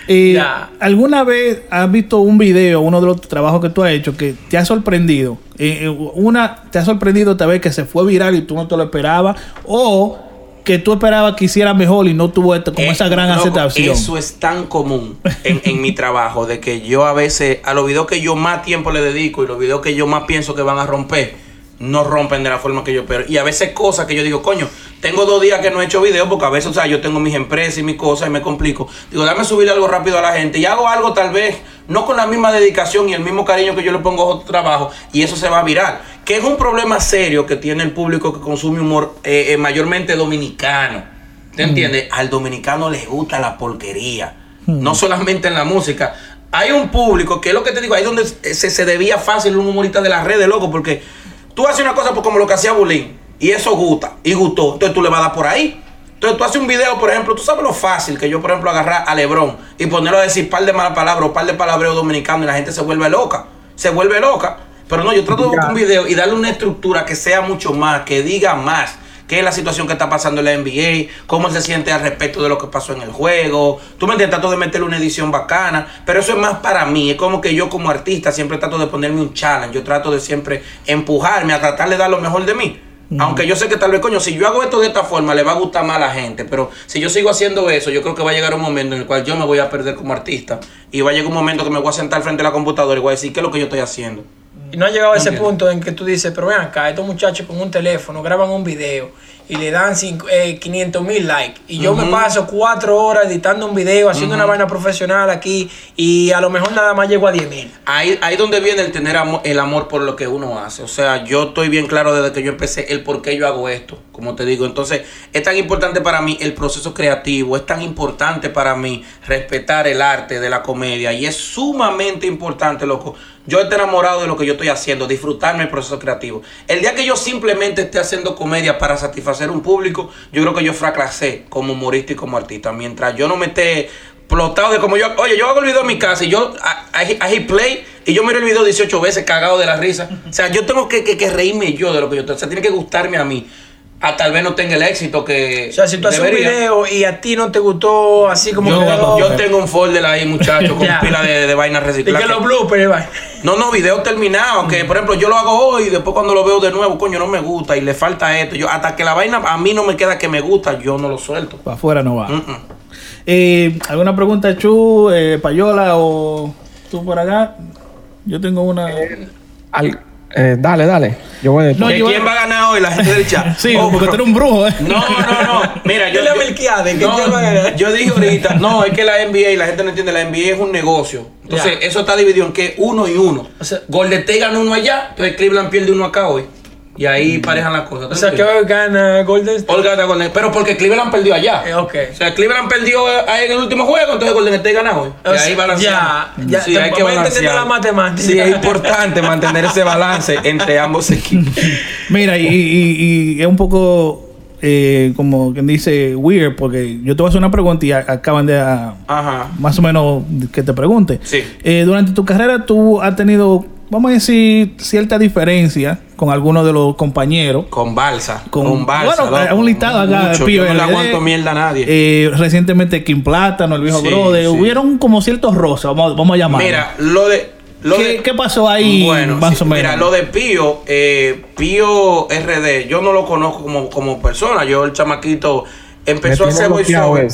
Eh. ¿Alguna vez has visto un video, uno de los trabajos que tú has hecho, que te ha sorprendido? Eh, eh, una, te ha sorprendido tal vez que se fue viral y tú no te lo esperabas, o que tú esperabas que hiciera mejor y no tuvo esto, como Eh, esa gran loco, aceptación. Eso es tan común en, en mi trabajo, de que yo a veces, a los videos que yo más tiempo le dedico y los videos que yo más pienso que van a romper, no rompen de la forma que yo espero. Y a veces cosas que yo digo, coño, tengo dos días que no he hecho videos porque a veces, o sea, yo tengo mis empresas y mis cosas y me complico. Digo, dame subir algo rápido a la gente y hago algo tal vez no con la misma dedicación y el mismo cariño que yo le pongo a otro trabajo y eso se va a virar. Que es un problema serio que tiene el público que consume humor eh, eh, mayormente dominicano. ¿Te entiendes? Al dominicano le gusta la porquería. No solamente en la música. Hay un público que es lo que te digo, ahí donde se, se debía fácil un humorista de las redes, loco, porque tú haces una cosa pues, como lo que hacía Bulín y eso gusta y gustó. Entonces tú le vas a dar por ahí. Entonces tú haces un video, por ejemplo, tú sabes lo fácil que yo, por ejemplo, agarrar a Lebron y ponerlo a decir par de malas palabras o par de palabreos dominicanos y la gente se vuelve loca. Se vuelve loca. Pero no, yo trato de buscar un video y darle una estructura que sea mucho más, que diga más qué es la situación que está pasando en la NBA, cómo se siente al respecto de lo que pasó en el juego. Tú me entiendes, trato de meterle una edición bacana, pero eso es más para mí. Es como que yo como artista siempre trato de ponerme un challenge, yo trato de siempre empujarme a tratar de dar lo mejor de mí. Aunque yo sé que tal vez, coño, si yo hago esto de esta forma, le va a gustar más a la gente. Pero si yo sigo haciendo eso, yo creo que va a llegar un momento en el cual yo me voy a perder como artista. Y va a llegar un momento que me voy a sentar frente a la computadora y voy a decir qué es lo que yo estoy haciendo. Y no ha llegado a ese Entiendo. punto en que tú dices, pero ven acá, estos muchachos con un teléfono graban un video y le dan cinco- eh, 500 mil likes. Y yo me paso cuatro horas editando un video, haciendo una vaina profesional aquí y a lo mejor nada más llego a 10 mil. Ahí, ahí donde viene el tener amo- el amor por lo que uno hace. O sea, yo estoy bien claro desde que yo empecé el por qué yo hago esto, como te digo. Entonces, es tan importante para mí el proceso creativo, es tan importante para mí respetar el arte de la comedia y es sumamente importante, loco. Yo estoy enamorado de lo que yo estoy haciendo, disfrutarme el proceso creativo. El día que yo simplemente esté haciendo comedia para satisfacer un público, yo creo que yo fracasé como humorista y como artista. Mientras yo no me esté explotado de como yo, oye, yo hago el video en mi casa y yo hit play y yo miro el video 18 veces cagado de la risa. O sea, yo tengo que, que- que reírme yo de lo que yo estoy. O sea, tiene que gustarme a mí. A tal vez no tenga el éxito que O sea, si tú haces un video y a ti no te gustó así como Yo que... Yo tengo un folder ahí, muchachos, <laughs> con pila de, de vainas de que recicladas. los bloopers, va. No, no, video terminado. Que por ejemplo yo lo hago hoy y después cuando lo veo de nuevo, coño, no me gusta y le falta esto. Yo, hasta que la vaina a mí no me queda que me gusta, yo no lo suelto. Para afuera no va. Mm, mm. Eh, ¿Alguna pregunta, Chu, eh, Payola o tú por acá? Yo tengo una. Al- eh, dale, dale. Yo voy de No, ¿Que yo- ¿Quién va a ganar hoy? La gente del chat. <laughs> Sí, Oh, porque tú eres un brujo, ¿eh? No, no, no. Mira, <laughs> yo. La que no, quién va a ganar. yo dije ahorita, no, es que la NBA, la gente no entiende, la NBA es un negocio. Entonces, Ya. eso está dividido en que uno y uno. O sea- Golden State gana uno allá, entonces Cleveland pierde uno acá hoy. Y ahí parejan las cosas. ¿tú O sea, que hoy gana Golden State. Olga de Golden- Pero porque Cleveland perdió allá. Eh, ok. O sea, Cleveland perdió ahí en el último juego, entonces Golden State gana hoy. O Y sea, ahí balanceamos. ya, ya, Sí, te- hay que voy entendiendo balancear. la matemática. Sí, es importante mantener ese balance entre ambos equipos. <laughs> Mira, y, y- y es un poco eh, como quien dice weird, porque yo te voy a hacer una pregunta y a- acaban de a- Ajá. más o menos que te pregunte. Sí. Eh, durante tu carrera tú has tenido, vamos a decir, cierta diferencia con algunos de los compañeros. Con balsa. Con- Con, balsa. bueno, loco. un listado acá, Mucho. Pío Yo no le aguanto mierda a nadie. Eh, recientemente Kim Plátano, el viejo Sí, sí. Hubieron como ciertos rosas, vamos, vamos a llamar. Mira, lo de. Lo ¿Qué, de- qué pasó ahí Bueno, sí, mira, lo de Pío, eh, Pío RD, yo no lo conozco como, como persona. Yo, el chamaquito, empezó a hacer voiceover.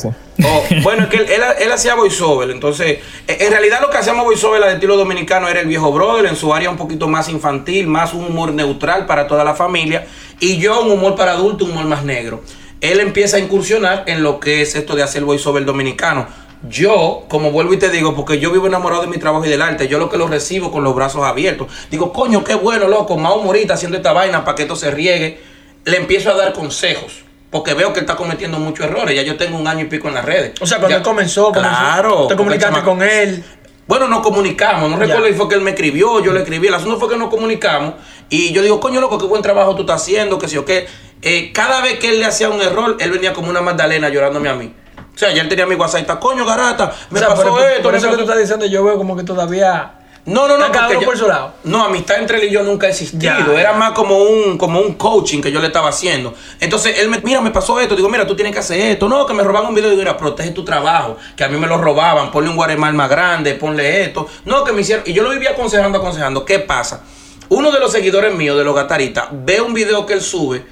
Oh, bueno, es que él, él, él hacía voiceover. Entonces, eh, en realidad lo que hacíamos voiceover de estilo dominicano era el viejo brother, en su área un poquito más infantil, más un humor neutral para toda la familia. Y yo un humor para adultos, un humor más negro. Él empieza a incursionar en lo que es esto de hacer voiceover dominicano. Yo, como vuelvo y te digo, porque yo vivo enamorado de mi trabajo y del arte, yo lo que lo recibo con los brazos abiertos. Digo, coño, qué bueno, loco, más humorista haciendo esta vaina para que esto se riegue. Le empiezo a dar consejos, porque veo que él está cometiendo muchos errores. Ya yo tengo un año y pico en las redes. O sea, cuando Ya- él comenzó, claro. te comunicaste chama- con él. bueno, nos comunicamos, no recuerdo si fue que él me escribió, yo le escribí, el asunto fue que nos comunicamos y yo digo, coño loco, qué buen trabajo tú estás haciendo, que sí o qué. Eh, cada vez que él le hacía un error, él venía como una Magdalena llorándome a mí. O sea, ya él tenía mi WhatsApp, y está, coño garata, me o sea, pasó por, esto. por eso que pasó-". tú estás diciendo, yo veo como que todavía. No, no, no. Cada uno por su lado. No, amistad entre él y yo nunca ha existido. Ya. Era más como un, como un coaching que yo le estaba haciendo. Entonces él me, mira, me pasó esto. Digo, mira, tú tienes que hacer esto. No, que me roban un video. Digo, mira, protege tu trabajo. Que a mí me lo robaban. Ponle un guaremal más grande. Ponle esto. No, que me hicieron. Y yo lo vivía aconsejando, aconsejando. ¿Qué pasa? Uno de los seguidores míos de los gataritas ve un video que él sube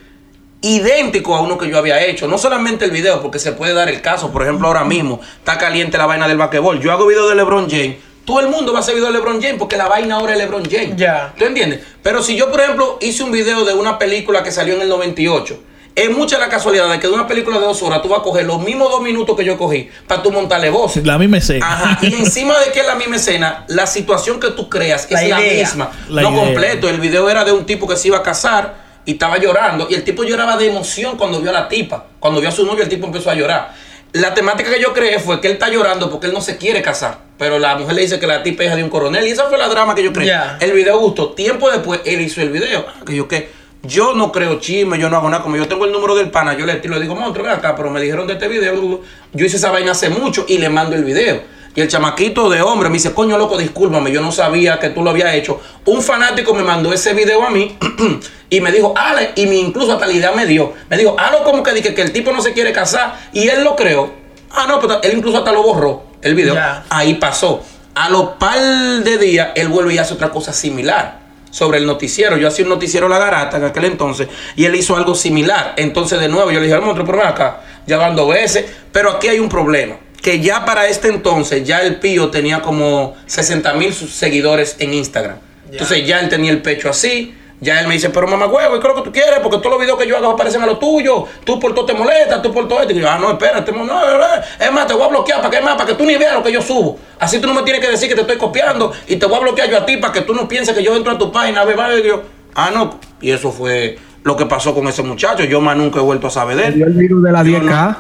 idéntico a uno que yo había hecho. No solamente el video, porque se puede dar el caso. Por ejemplo, ahora mismo está caliente la vaina del basquetbol. Yo hago video de LeBron James. Todo el mundo va a hacer video de LeBron James porque la vaina ahora es LeBron James. Ya. ¿Tú entiendes? Pero si yo, por ejemplo, hice un video de una película que salió en el 98, es mucha la casualidad de que de una película de dos horas tú vas a coger los mismos dos minutos que yo cogí para tú montarle voces. La misma escena. Ajá, y <laughs> encima de que es la misma escena, la situación que tú creas es la misma. La no idea. completo. El video era de un tipo que se iba a casar y estaba llorando. Y el tipo lloraba de emoción cuando vio a la tipa. Cuando vio a su novio, el tipo empezó a llorar. La temática que yo creé fue que él está llorando porque él no se quiere casar. Pero la mujer le dice que la tipa es hija de un coronel. Y esa fue la drama que yo creé. El video gustó. Tiempo después, él hizo el video. Ah, Que yo qué. Yo no creo chisme, yo no hago nada. Como yo tengo el número del pana, yo le tiro, le digo, monstruo, ven acá, pero me dijeron de este video. Yo hice esa vaina hace mucho y le mando el video. Y el chamaquito de hombre me dice, coño loco, discúlpame, yo no sabía que tú lo habías hecho. Un fanático me mandó ese video a mí <clears throat> y me dijo, Ale, y me, incluso hasta la idea me dio. Me dijo, hazlo como que, dije que el tipo no se quiere casar. Y él lo creó. Ah, no, pero él incluso hasta lo borró, el video. Ahí pasó. A los par de días, él vuelve y hace otra cosa similar sobre el noticiero. Yo hacía un noticiero La Garata en aquel entonces y él hizo algo similar. Entonces, de nuevo, yo le dije, al monstruo, pero acá, ya van dos veces. Pero aquí hay un problema. Que ya para este entonces, ya el Pío tenía como 60 mil seguidores en Instagram. Entonces, ya él tenía el pecho así. Ya él me dice, pero mamá huevo, ¿y qué es lo que tú quieres? Porque todos los videos que yo hago parecen a los tuyos. Tú por todo te molestas, tú por todo esto. Y yo, ah, no, espérate, no, no, no, es más, te voy a bloquear para que más, para que tú ni veas lo que yo subo. Así tú no me tienes que decir que te estoy copiando y te voy a bloquear yo a ti para que tú no pienses que yo entro a tu página, va, y yo, ah, no. Y eso fue lo que pasó con ese muchacho. Yo más nunca he vuelto a saber de Me dio él. el virus de la Yo 10K.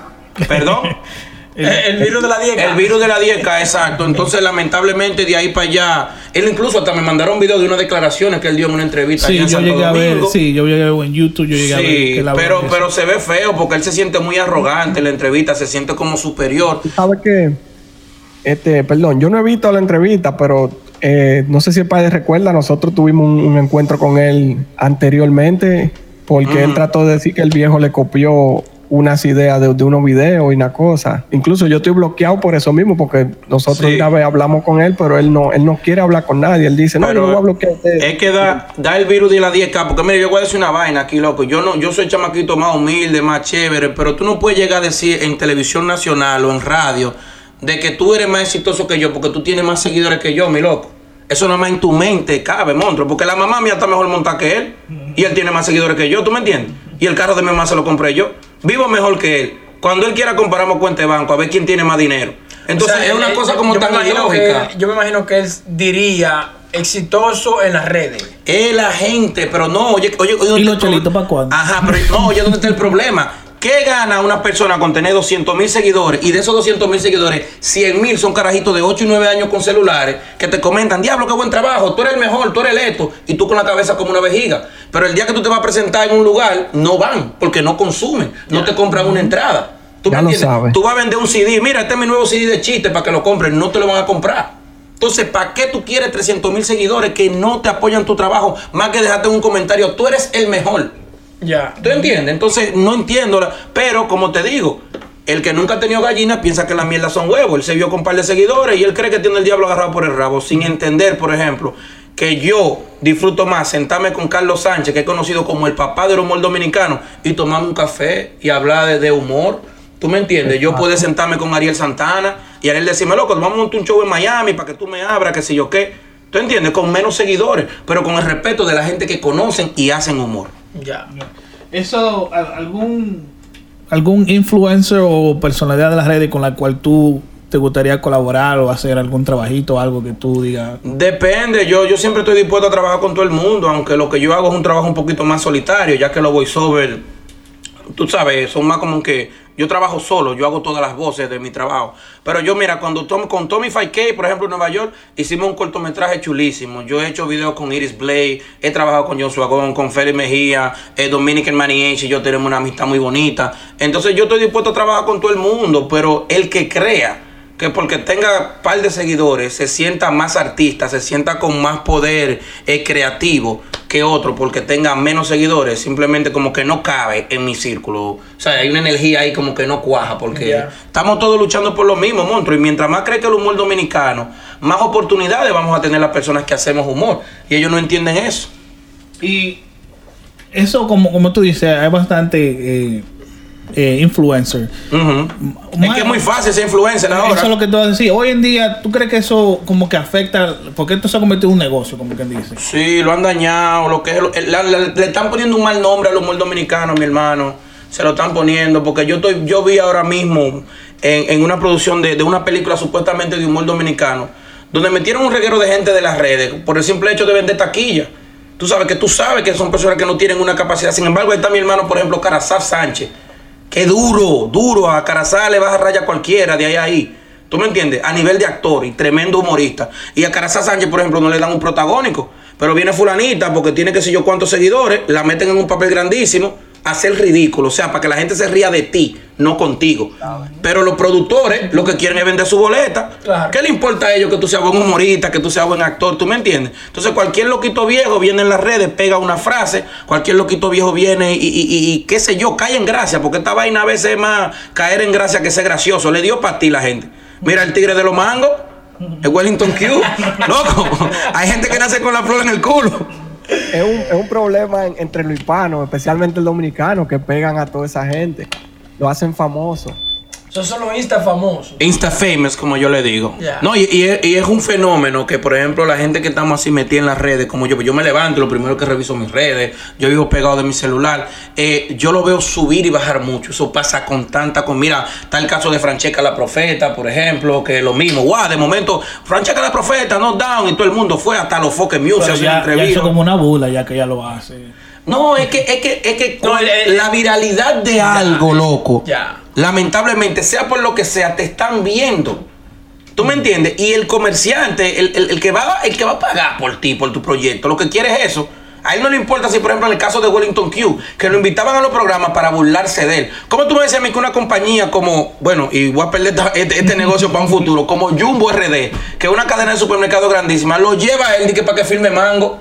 Perdón. <laughs> El, el virus de la 10. El virus de la 10K, exacto. Entonces, lamentablemente, de ahí para allá, él incluso hasta me mandaron un video de unas declaraciones que él dio en una entrevista Sí, en yo Santo llegué a ver, Domingo. sí, yo llegué a ver en YouTube, yo llegué a ver Sí, que la pero, eso. pero se ve feo porque él se siente muy arrogante en la entrevista, se siente como superior. Sabes que, este, perdón, yo no he visto la entrevista, pero eh, no sé si el padre recuerda, nosotros tuvimos un, un encuentro con él anteriormente, porque él trató de decir que el viejo le copió unas ideas de, de unos videos y una cosa. Incluso yo estoy bloqueado por eso mismo, porque nosotros Sí. una vez hablamos con él, pero él no, él no quiere hablar con nadie. Él dice, no, yo no voy a bloquear a ustedes. Es que da, da el virus de la 10K, porque mire, yo voy a decir una vaina aquí, loco. Yo no, yo soy chamaquito más humilde, más chévere, pero tú no puedes llegar a decir en televisión nacional o en radio de que tú eres más exitoso que yo, porque tú tienes más seguidores que yo, mi loco. Eso nada más en tu mente cabe, monstruo, porque la mamá mía está mejor montada que él y él tiene más seguidores que yo, ¿tú me entiendes? Y el carro de mi mamá se lo compré yo. Vivo mejor que él. Cuando él quiera comparamos cuenta de banco a ver quién tiene más dinero. Entonces O sea, es una él- cosa como yo me tan imagino ilógica. que- yo me imagino que él diría exitoso en las redes. Es la gente, pero no, oye, oye, oye, ¿Y ¿dónde los chelitos pro- pa' cuándo? Ajá, pero no, oye, ¿dónde está el problema? ¿Qué gana una persona con tener 200 mil seguidores? Y de esos 200 mil seguidores, 100 mil son carajitos de 8 y 9 años con celulares que te comentan, diablo, qué buen trabajo, tú eres el mejor, tú eres el esto, y tú con la cabeza como una vejiga. Pero el día que tú te vas a presentar en un lugar, no van, porque no consumen, no te compran una entrada. ¿Tú Ya lo sabes. Tú vas a vender un CD, mira, este es mi nuevo CD de chiste para que lo compren, no te lo van a comprar. Entonces, ¿para qué tú quieres 300 mil seguidores que no te apoyan tu trabajo? Más que dejarte un comentario, tú eres el mejor. Ya. ¿Tú entiendes? Entonces, no entiendo. la- Pero, como te digo, el que nunca ha tenido gallinas piensa que las mierdas son huevos. Él se vio con un par de seguidores y él cree que tiene el diablo agarrado por el rabo, sin entender, por ejemplo, que yo disfruto más sentarme con Carlos Sánchez, que es conocido como el papá del humor dominicano, y tomarme un café y hablar de, de humor. ¿Tú me entiendes? Yo puedo sentarme con Ariel Santana y Ariel decirme, loco, vamos a montar un show en Miami para que tú me abras, que sé yo qué. ¿Tú entiendes? Con menos seguidores, pero con el respeto de la gente que conocen y hacen humor. Ya. Eso, algún algún influencer o personalidad de las redes con la cual tú te gustaría colaborar o hacer algún trabajito, algo que tú digas. Depende, yo, yo siempre estoy dispuesto a trabajar con todo el mundo, aunque lo que yo hago es un trabajo un poquito más solitario, ya que los voiceover, tú sabes, son más como que yo trabajo solo, yo hago todas las voces de mi trabajo. Pero yo, mira, cuando Tom- con Tommy 5K, por ejemplo, en Nueva York, hicimos un cortometraje chulísimo. Yo he hecho videos con Iris Blade, he trabajado con Joshua Gon, con Félix Mejía, eh, Dominican Maniache y yo tenemos una amistad muy bonita. Entonces yo estoy dispuesto a trabajar con todo el mundo, pero el que crea que porque tenga par de seguidores se sienta más artista, se sienta con más poder eh, creativo que otro porque tenga menos seguidores, simplemente como que no cabe en mi círculo. O sea, hay una energía ahí como que no cuaja porque estamos todos luchando por lo mismo, monstruo. Y mientras más cree que el humor dominicano, más oportunidades vamos a tener las personas que hacemos humor. Y ellos no entienden eso. Y eso, como, como tú dices, hay bastante eh, eh, influencer. Es que es muy fácil ser influencer Eso ahora. es lo que tú vas a decir. Hoy en día, ¿tú crees que eso como que afecta? Porque esto se ha convertido en un negocio, como quien dice. Sí, lo han dañado, lo que es, lo- la- la- le están poniendo un mal nombre al humor dominicano, mi hermano. Se lo están poniendo, porque yo estoy, yo vi ahora mismo en, en una producción de, de una película supuestamente de humor dominicano, donde metieron un reguero de gente de las redes por el simple hecho de vender taquilla. Tú sabes que tú sabes que son personas que no tienen una capacidad. Sin embargo, ahí está mi hermano, por ejemplo, Carazaf Sánchez. Qué duro, duro. A Carazaf le baja raya cualquiera de ahí a ahí. ¿Tú me entiendes? A nivel de actor y tremendo humorista. Y a Carazá Sánchez, por ejemplo, no le dan un protagónico. Pero viene fulanita porque tiene que sé yo cuántos seguidores, la meten en un papel grandísimo, hacer ridículo. O sea, para que la gente se ría de ti, no contigo. Pero los productores lo que quieren es vender su boleta. Claro. ¿Qué le importa a ellos que tú seas buen humorista, que tú seas buen actor? ¿Tú me entiendes? Entonces cualquier loquito viejo viene en las redes, pega una frase, cualquier loquito viejo viene y, y- y- y qué sé yo, cae en gracia, porque esta vaina a veces es más caer en gracia que ser gracioso. Le dio para ti la gente. Mira el tigre de los mangos, el Wellington Q. <laughs> Loco, hay gente que nace con la flor en el culo. Es un, es un problema en- entre los hispanos, especialmente el dominicano, que pegan a toda esa gente. Lo hacen famoso. Son los Insta famosos. Insta famous, como yo le digo. No, y, y es, y es un fenómeno que, por ejemplo, la gente que estamos así metida en las redes, como yo, yo me levanto, lo primero que reviso mis redes, yo vivo pegado de mi celular, eh, yo lo veo subir y bajar mucho. Eso pasa con tanta con. Mira, está el caso de Francesca la Profeta, por ejemplo, que lo mismo. Guau, de momento, Francesca la Profeta, no down, y todo el mundo fue hasta los Foque Music, ya, ya eso como una bula, ya que ella lo hace. No, es que, es que, es que No, con el- el- la viralidad de algo, loco. Ya. Lamentablemente, sea por lo que sea, te están viendo. ¿Tú me entiendes? Y el comerciante, el, el- que va, el que va a pagar por ti, por tu proyecto, lo que quiere es eso. A él no le importa si, por ejemplo, en el caso de Wellington Q, que lo invitaban a los programas para burlarse de él. ¿Cómo tú me decías a mí que una compañía como, bueno, y voy a perder este, este negocio para un futuro, como Jumbo RD, que es una cadena de supermercados grandísima, lo lleva a él y que para que firme mango?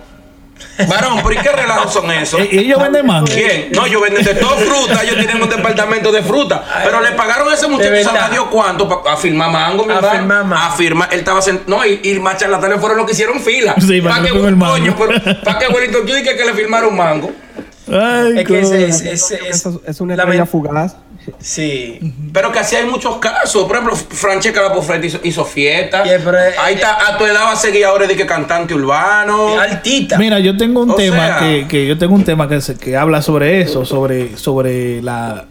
Varón, pero ¿y qué relajos son esos? <laughs> ¿Y ellos venden mango? ¿Quién? No, yo venden de todo fruta, ellos tienen un departamento de fruta. Pero le pagaron a ese muchacho, de ¿sabe verdad. Dios cuánto? Pa- a firmar mango, mi A hermano. firmar mango. A firmar, él estaba sent- No, y, y más charlatanes fueron los que hicieron fila. Sí, para que el mango. coño, pero para que Wellington Q que le firmaron un mango. Ay, Es que ese coño. es, ese es, es una la estrella fugaz. Sí. Pero que así hay muchos casos. Por ejemplo, Francesca la Pofreta hizo, hizo fiesta. Yeah, pero, eh, Ahí está, a tu edad va a seguir ahora de que cantante urbano. Altita. Mira, yo tengo un O tema sea- que, que yo tengo un tema que, se- que habla sobre eso, sobre, sobre la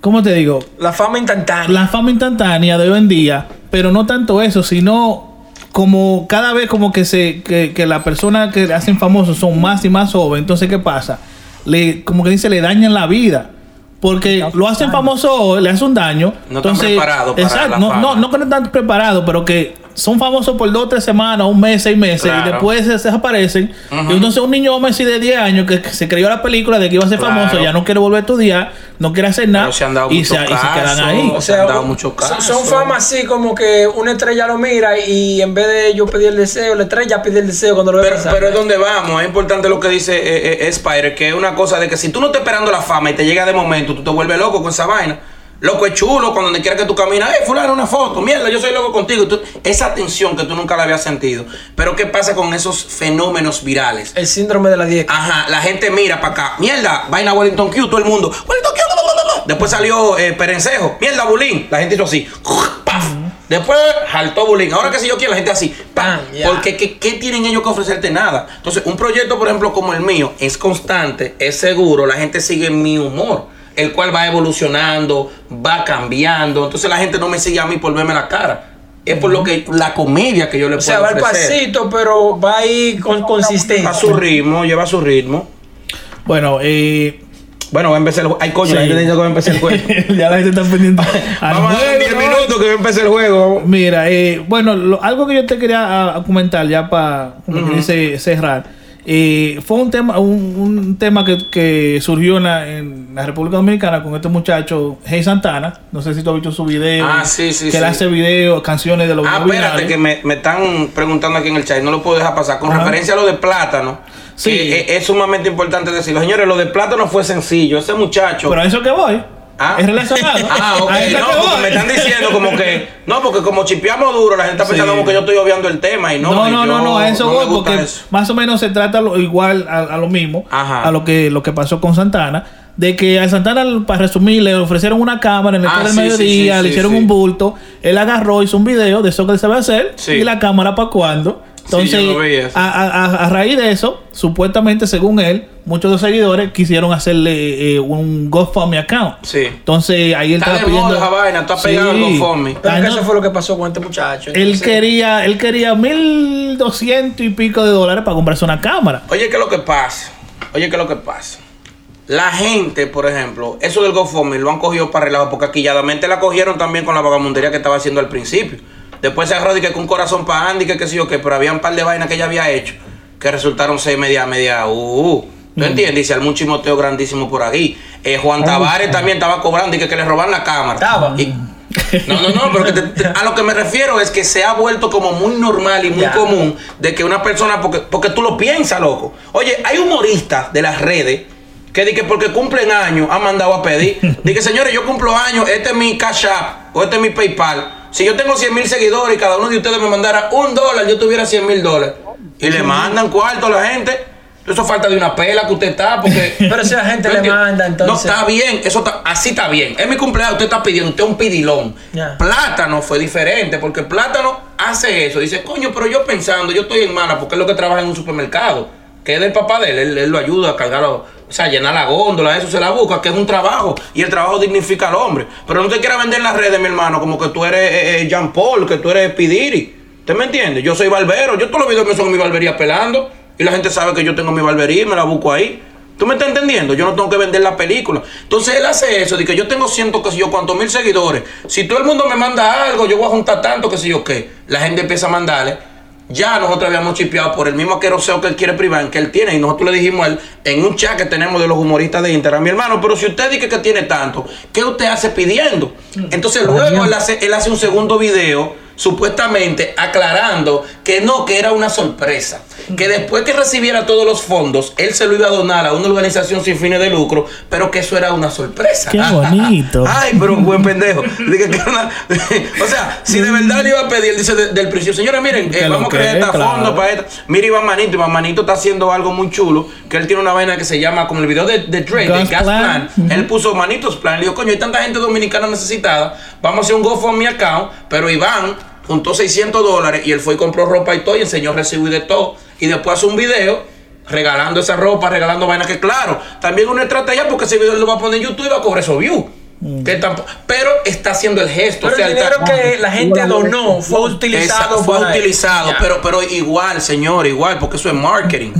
¿cómo te digo? La fama instantánea. La fama instantánea de hoy en día, pero no tanto eso, sino como cada vez como que se que, que la persona que le hacen famosos son más y más jóvenes, entonces ¿qué pasa? Le como que dice le dañan la vida. Porque lo hacen famoso hoy, le hacen un daño. No están entonces, preparados para exacto, la no, no, no que no están preparados, pero que son famosos por dos, tres semanas, un mes, seis meses, Claro. y después se desaparecen. Y entonces un niño Messi de 10 años que, que se creyó la película de que iba a ser Claro. famoso, ya no quiere volver a estudiar, no quiere hacer nada, Pero se han dado y, se, y se quedan ahí. O Se han sea, dado muchos son- casos. son famas así como que una estrella lo mira y en vez de yo pedir el deseo, la estrella pide el deseo cuando lo ve Pero, pero es donde vamos, es importante lo que dice eh, eh, Spider, que es una cosa de que si tú no estás esperando la fama y te llega de momento, tú te vuelves loco con esa vaina. Loco es chulo cuando quiera que tú caminas, ¡eh, fulano, una foto! Mierda, yo soy loco contigo. Tú- esa tensión que tú nunca la habías sentido. Pero ¿qué pasa con esos fenómenos virales? El síndrome de la 10. Ajá, la gente mira para acá. Mierda, vaina Wellington Q, todo el mundo. Wellington Q. Después salió eh, Perencejo. Mierda, Bulín. La gente hizo así. ¡Paf! Después saltó Bulín. Ahora que si yo quiero, la gente así. ¡Pam! Ah, ya. Porque ¿qué, qué tienen ellos que ofrecerte? Nada. Entonces, un proyecto, por ejemplo, como el mío, es constante, es seguro. La gente sigue mi humor. El cual va evolucionando, va cambiando. Entonces la gente no me sigue a mí por verme la cara. Es por lo que la comedia que yo le o puedo sea, va al pasito, pero va ahí con consistencia. A su ritmo, lleva su ritmo. Bueno, eh, Bueno, va a empezar el juego. Ay, coño, la Sí. gente dice que va a empezar el juego. <laughs> ya la gente está pendiente. <laughs> Vamos a dar juego, 10 ¿no? minutos que va a empezar el juego. Mira, eh, bueno, lo- algo que yo te quería ah, a- a comentar ya para, como que dice, cerrar. Eh, fue un tema, un, un tema que, que surgió en la, en la República Dominicana con este muchacho, Hey Santana. No sé si tú has visto su video. Ah, sí, sí, Que él sí. hace videos, canciones de los Ah, videos espérate, que me, me están preguntando aquí en el chat no lo puedo dejar pasar. Con Ajá. referencia a lo de plátano, Sí. que es, es sumamente importante decirlo. Señores, lo de plátano fue sencillo. Ese muchacho. Pero a eso que voy. Ah. Es relacionado. <laughs> Ah, ok. No, porque me están diciendo como que. No, porque como chipeamos duro, la gente está pensando Sí. como que yo estoy obviando el tema y no. No, no, yo no, no, a eso no voy porque eso. más o menos se trata lo- igual a, a lo mismo, Ajá. a lo que lo que pasó con Santana, de que a Santana, para resumir, le ofrecieron una cámara en el Ah, del sí, sí, mediodía, sí, le hicieron un bulto, él agarró, hizo un video de eso que él sabe hacer Sí. y la cámara para cuando. Entonces, a, a- a- raíz de eso, supuestamente, según él, muchos de los seguidores quisieron hacerle eh, un GoFundMe account. Sí. Entonces, ahí él Está estaba de moda pidiendo. esa vaina, está pegado el GoFundMe. Pero que no. eso fue lo que pasó con este muchacho. Él quería, él quería mil doscientos y pico de dólares para comprarse una cámara. Oye, ¿qué es lo que pasa? Oye, ¿qué es lo que pasa? La gente, por ejemplo, eso del GoFundMe lo han cogido para relajo, porque aquilladamente la cogieron también con la vagamundería que estaba haciendo al principio. Después se agarró que con un corazón para Andy, que qué sé yo qué, pero había un par de vainas que ella había hecho que resultaron ser media, media, uh. ¿Tú entiendes? Y armó un chimoteo grandísimo por ahí. Eh, Juan Tavares también estaba cobrando y que, que le roban la cámara. Estaba. Y- no, no, no, pero que te- te- a lo que me refiero es que se ha vuelto como muy normal y muy común de que una persona, porque, porque tú lo piensas, loco. Oye, hay humoristas de las redes que di que porque cumplen años han mandado a pedir. Dije, señores, yo cumplo años, este es mi Cash App o este es mi PayPal. Si yo tengo 100 mil seguidores y cada uno de ustedes me mandara un dólar, yo tuviera 100 mil dólares. Y le mandan cuarto a la gente. Eso falta de una pela que usted está, porque. <laughs> Pero si la gente ¿Tú le manda, entonces- No, está bien, eso está, así está bien. Es mi cumpleaños, usted está pidiendo, usted es un pidilón. Plátano fue diferente, porque Plátano hace eso. Dice, coño, pero yo pensando, yo estoy en mala, porque es lo que trabaja en un supermercado, que es del papá de él, él, él lo ayuda a cargar, o sea, llenar la góndola, eso se la busca, que es un trabajo, y el trabajo dignifica al hombre. Pero no te quieras vender en las redes, mi hermano, como que tú eres eh, eh, Jean Paul, que tú eres Pidiri. ¿Usted me entiende? Yo soy barbero, yo todos los videos me son mi barbería pelando, y la gente sabe que yo tengo mi barbería y me la busco ahí. ¿Tú me estás entendiendo? Yo no tengo que vender la película. Entonces él hace eso, de que yo tengo ciento, que sé yo, cuántos mil seguidores. Si todo el mundo me manda algo, yo voy a juntar tanto, que sé yo qué. La gente empieza a mandarle. Ya nosotros habíamos chipeado por el mismo aqueroseo que él quiere privar, que él tiene. Y nosotros le dijimos a él, en un chat que tenemos de los humoristas de Instagram, mi hermano, pero si usted dice que tiene tanto, ¿qué usted hace pidiendo? Entonces luego él hace, él hace un segundo video supuestamente aclarando que no, que era una sorpresa. Que después que recibiera todos los fondos, él se lo iba a donar a una organización sin fines de lucro, pero que eso era una sorpresa. Qué bonito. <laughs> Ay, pero un buen pendejo. <laughs> O sea, si de verdad le iba a pedir, él dice de- del principio, señores, miren, eh, vamos a crear esta claro. fondo para esta. Mira Iván Manito, Iván Manito está haciendo algo muy chulo, que él tiene una vaina que se llama, como el video de, de Drake, de Gas Gas Plan. Plan. Él puso Manitos Plan. Le dijo, coño, hay tanta gente dominicana necesitada, vamos a hacer un GoFundMe account, pero Iván juntó 600 dólares y él fue y compró ropa y todo y enseñó recibo y de todo. Y después hace un video regalando esa ropa, regalando vainas que claro, también una estrategia porque ese video lo va a poner en YouTube y va a cobrar esos views. Que tampoco, pero está haciendo el gesto. Pero o sea, el está- dinero que la gente donó fue utilizado Esa- fue para- utilizado, pero, pero igual, señor, igual, porque eso es marketing.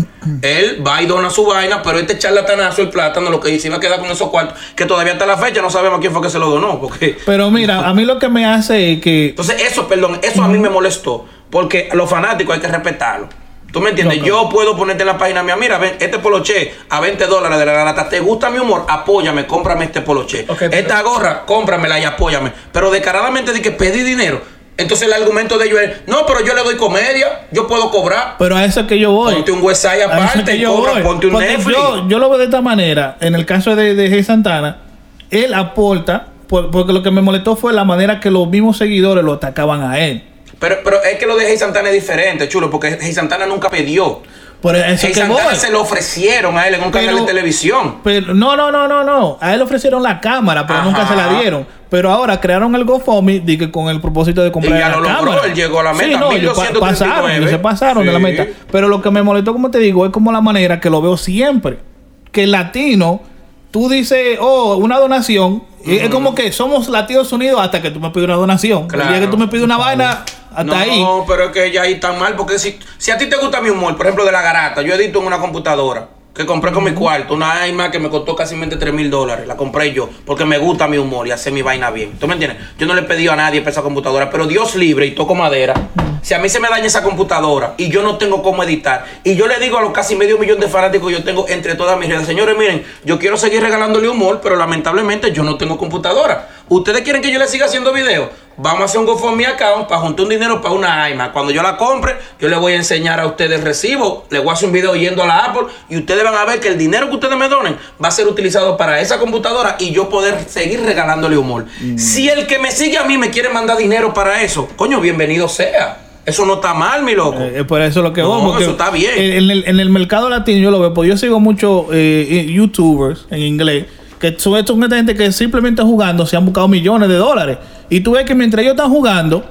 Él va y dona su vaina, pero este charlatanazo, el plátano, lo que dice, iba a quedar con esos cuartos, que todavía hasta la fecha no sabemos quién fue que se lo donó. Porque... Pero mira, a mí lo que me hace es que Entonces, eso, perdón, eso a mí me molestó, porque a los fanáticos hay que respetarlo. ¿Tú me entiendes? Yo puedo ponerte en la página mía, mira, ven, este poloche a 20 dólares de la garata, ¿te gusta mi humor? Apóyame, cómprame este poloche. Ok, pero- Esta gorra, cómpramela y apóyame. Pero descaradamente de que pedí dinero. Entonces el argumento de ellos es, no, pero yo le doy comedia, yo puedo cobrar. Pero a eso es que yo voy. Ponte un website aparte, yo cobra, voy. ponte un Porque Netflix. Yo, yo lo veo de esta manera. En el caso de, de Jay Santana, él aporta, por- porque lo que me molestó fue la manera que los mismos seguidores lo atacaban a él. Pero, pero es que lo de Hey Santana es diferente, chulo, porque Hey Santana nunca pidió. Por eso Hey que voy. Santana se lo ofrecieron a él en un canal de televisión. Pero no, no, no, no, no. A él le ofrecieron la cámara, pero Ajá. nunca se la dieron. Pero ahora crearon el GoFundMe que con el propósito de comprar Y ya la lo logró, cámara. él llegó a la meta, Sí, no, ellos pa- 1239. pasaron, se pasaron de la meta. Pero lo que me molestó, como te digo, es como la manera que lo veo siempre. Que el latino, tú dices, oh, una donación. Y Es como que somos latinos unidos hasta que tú me pides una donación. El día Claro. que tú me pides una vaina, hasta no, ahí. pero es que ya ahí está mal, porque si, si a ti te gusta mi humor, por ejemplo, de la garata, yo edito en una computadora que compré con mi cuarto, una iMac que me costó casi 3 mil dólares, la compré yo, porque me gusta mi humor y hacer mi vaina bien. ¿Tú me entiendes? Yo no le he pedido a nadie para esa computadora, pero Dios libre y toco madera. Si a mí se me daña esa computadora y yo no tengo cómo editar, y yo le digo a los casi medio millón de fanáticos que yo tengo entre todas mis redes, señores, miren, yo quiero seguir regalándole humor, pero lamentablemente yo no tengo computadora. ¿Ustedes quieren que yo le siga haciendo videos? Vamos a hacer un GoFundMe account para juntar un dinero para una iMac. Cuando yo la compre, yo le voy a enseñar a ustedes el recibo. Les voy a hacer un video yendo a la Apple y ustedes van a ver que el dinero que ustedes me donen va a ser utilizado para esa computadora y yo poder seguir regalándole humor. Si el que me sigue a mí me quiere mandar dinero para eso, coño, bienvenido sea. Eso no está mal, mi loco. Eh, por eso lo que No, eso está bien. En, el, en el mercado latino yo lo veo, porque yo sigo muchos youtubers en inglés, que son estos son esta gente que simplemente jugando se han buscado millones de dólares. Y tú ves que mientras ellos están jugando,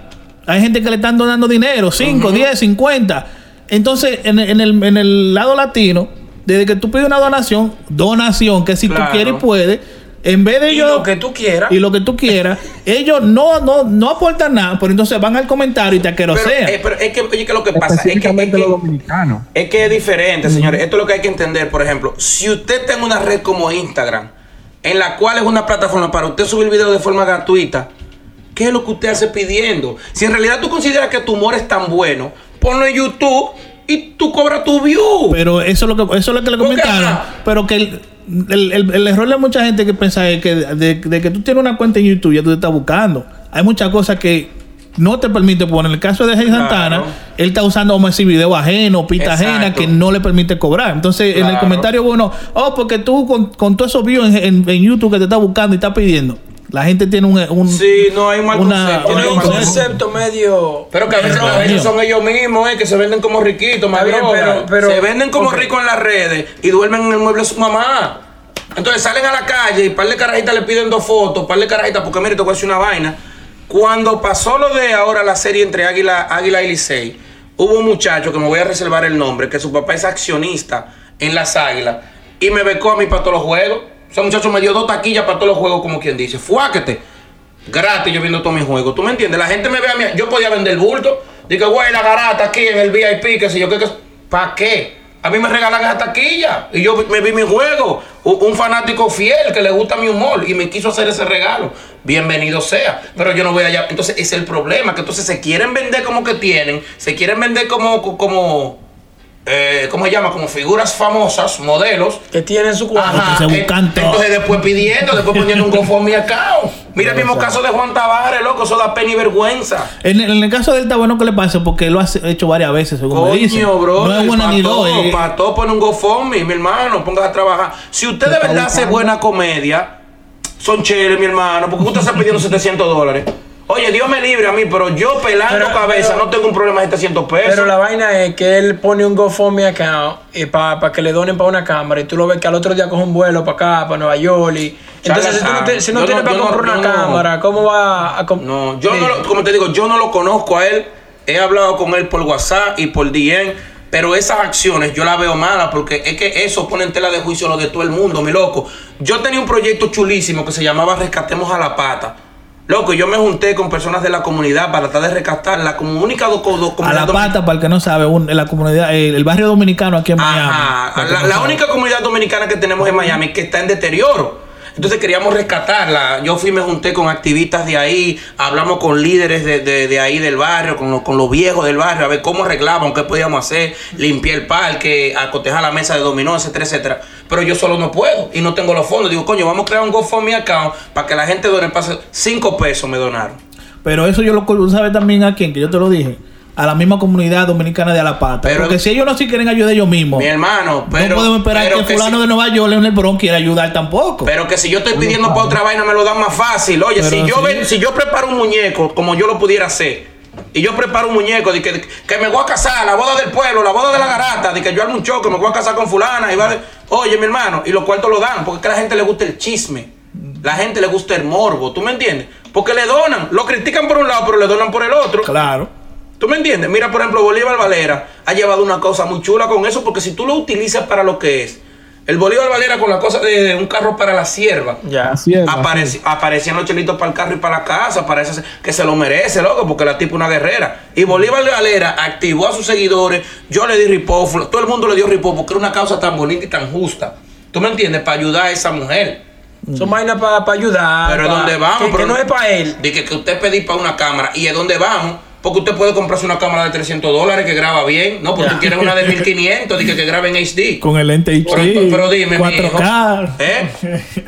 hay gente que le están donando dinero, 5, 10, 50. Entonces, en, en el, en el lado latino, desde que tú pides una donación, donación, que si Claro. tú quieres y puedes, en vez de Y ellos lo que tú quieras. y lo que tú quieras, <laughs> ellos no, no, no aportan nada, pero entonces van al comentario y te Pero, aquerosean. eh, pero es que, oye, que lo que pasa es que, es que- los dominicanos. Es que es diferente, señores. Esto es lo que hay que entender. Por ejemplo, si usted en una red como Instagram, en la cual es una plataforma para usted subir videos de forma gratuita, ¿qué es lo que usted hace pidiendo? Si en realidad tú consideras que tu humor es tan bueno, ponlo en YouTube y tú cobras tu view. Pero eso es lo que, eso es lo que le comentaron. Pero que el, el- el- el error de mucha gente que piensa es que de, de que tú tienes una cuenta en YouTube ya tú te estás buscando. Hay muchas cosas que no te permite poner. En el caso de Jay Santana, Claro. él está usando como ese video ajeno, Exacto. ajena, que no le permite cobrar. Entonces, en el comentario, bueno, oh, porque tú con, con todos esos views en, en- en YouTube que te estás buscando y estás pidiendo. La gente tiene un. un Sí, no hay un mal una- concepto. Hay un mal concepto. medio. Pero que a veces, a veces son ellos mismos, eh, que se venden como riquitos, más Está bien, pero- pero- se venden como ok. ricos en las redes y duermen en el mueble de su mamá. Entonces salen a la calle y par de carajitas le piden dos fotos, par de carajitas, porque mire, te voy a decir una vaina. Cuando pasó lo de ahora la serie entre Águila, Águila y Licey, hubo un muchacho que me voy a reservar el nombre, que su papá es accionista en las Águilas y me becó a mí para todos los juegos. Ese muchacho me dio dos taquillas para todos los juegos, como quien dice. Fuáquete gratis yo viendo todos mis juegos. ¿Tú me entiendes? La gente me ve a mí. Yo podía vender bulto. Digo, güey, la garata aquí en el VIP, que sé yo, ¿qué? qué ¿Para qué? A mí me regalan esa taquilla. Y yo me vi mi juego. Un, un fanático fiel que le gusta mi humor y me quiso hacer ese regalo. Bienvenido sea. Pero yo no voy allá. Entonces, ese es el problema. Que entonces se quieren vender como que tienen. Se quieren vender como. como eh, ¿Cómo se llama? Como figuras famosas, modelos. Que tiene su cuadro. Ajá, se eh, buscan todo. Entonces después pidiendo, después poniendo un GoFundMe account. Mira el mismo caso de Juan Tavares, loco, eso da pena y vergüenza. En, en el caso de él está bueno que le pase porque él lo ha hecho varias veces, según me dicen. Coño, bro. No es buena ni dos. eh. Para todo pone un GoFundMe, mi hermano, ponga a trabajar. Si usted de verdad hace buena comedia, son chéveres, mi hermano, porque usted está pidiendo 700 dólares. Oye, Dios me libre a mí, pero yo pelando Pero- cabeza pero- no tengo un problema de 700 pesos. Pero la vaina es que él pone un GoFundMe account para que le donen para una cámara y tú lo ves que al otro día coge un vuelo para acá, para Nueva York. Y, entonces, si, tú no, te- si no tienes no- para no- comprar una cámara, ¿cómo va a comp- No, yo Sí. no lo, como te digo, yo no lo conozco a él. He hablado con él por WhatsApp y por DM. Pero esas acciones yo las veo malas porque es que eso pone en tela de juicio lo de todo el mundo, mi loco. Yo tenía un proyecto chulísimo que se llamaba Rescatemos a la Pata. Loco, yo me junté con personas de la comunidad para tratar de única do- do- A comunidad la pata, para el que no sabe, un- en la comunidad, el, el barrio dominicano aquí en Miami. Ajá. La, no la única comunidad dominicana que tenemos en Miami que está en deterioro. Entonces queríamos rescatarla. Yo fui, me junté con activistas de ahí, hablamos con líderes de, de- de ahí del barrio, con, los- con los viejos del barrio, a ver cómo arreglaban, qué podíamos hacer, limpiar el parque, acotejar la mesa de dominó, etcétera, etcétera. Pero yo solo no puedo y no tengo los fondos. Digo, coño, vamos a crear un GoFundMe account para que la gente done pase cinco pesos me donaron. Pero eso yo lo tú sabes también a quién, que yo te lo dije. A la misma comunidad dominicana de Alapata. Pero- Porque si ellos no sí quieren ayudar ellos mismos, Mi hermano, pero. no podemos esperar pero que fulano si- de Nueva York, Leonel Bron, quiera ayudar tampoco. Pero que si yo estoy pidiendo para otra vaina me lo dan más fácil. Oye, Pero si yo sí. ven- si yo preparo un muñeco como yo lo pudiera hacer, y yo preparo un muñeco de que, que me voy a casar, la boda del pueblo, la boda de la garata, de que yo armo un choque, me voy a casar con fulana, y va de- oye mi hermano, y los cuartos lo dan, porque es que a la gente le gusta el chisme, la gente le gusta el morbo, ¿tú me entiendes? Porque le donan, lo critican por un lado, pero le donan por el otro. claro. ¿Tú me entiendes? Mira, por ejemplo, Bolívar Valera ha llevado una cosa muy chula con eso, porque si tú lo utilizas para lo que es, el Bolívar Valera con la cosa de un carro para la sierva, Ya. Apareci- aparecían los chelitos para el carro y para la casa. Parece que se lo merece, loco, porque la tipa es una guerrera. Y Bolívar Galera activó a sus seguidores. Yo le di ripó, todo el mundo le dio ripó porque era una causa tan bonita y tan justa. ¿Tú me entiendes? Para ayudar a esa mujer. Son vainas para ayudar. Pero ¿es pa- donde vamos? Que, que Pero no es para él. De que, que usted pedí para una cámara. ¿Y es donde vamos? Porque usted puede comprarse una cámara de 300 dólares que graba bien. No, porque tú quieres una de 1500 de que, que grabe en HD. Con el lente HD. Pero- pero dime, mi 4K. ¿Eh? <laughs>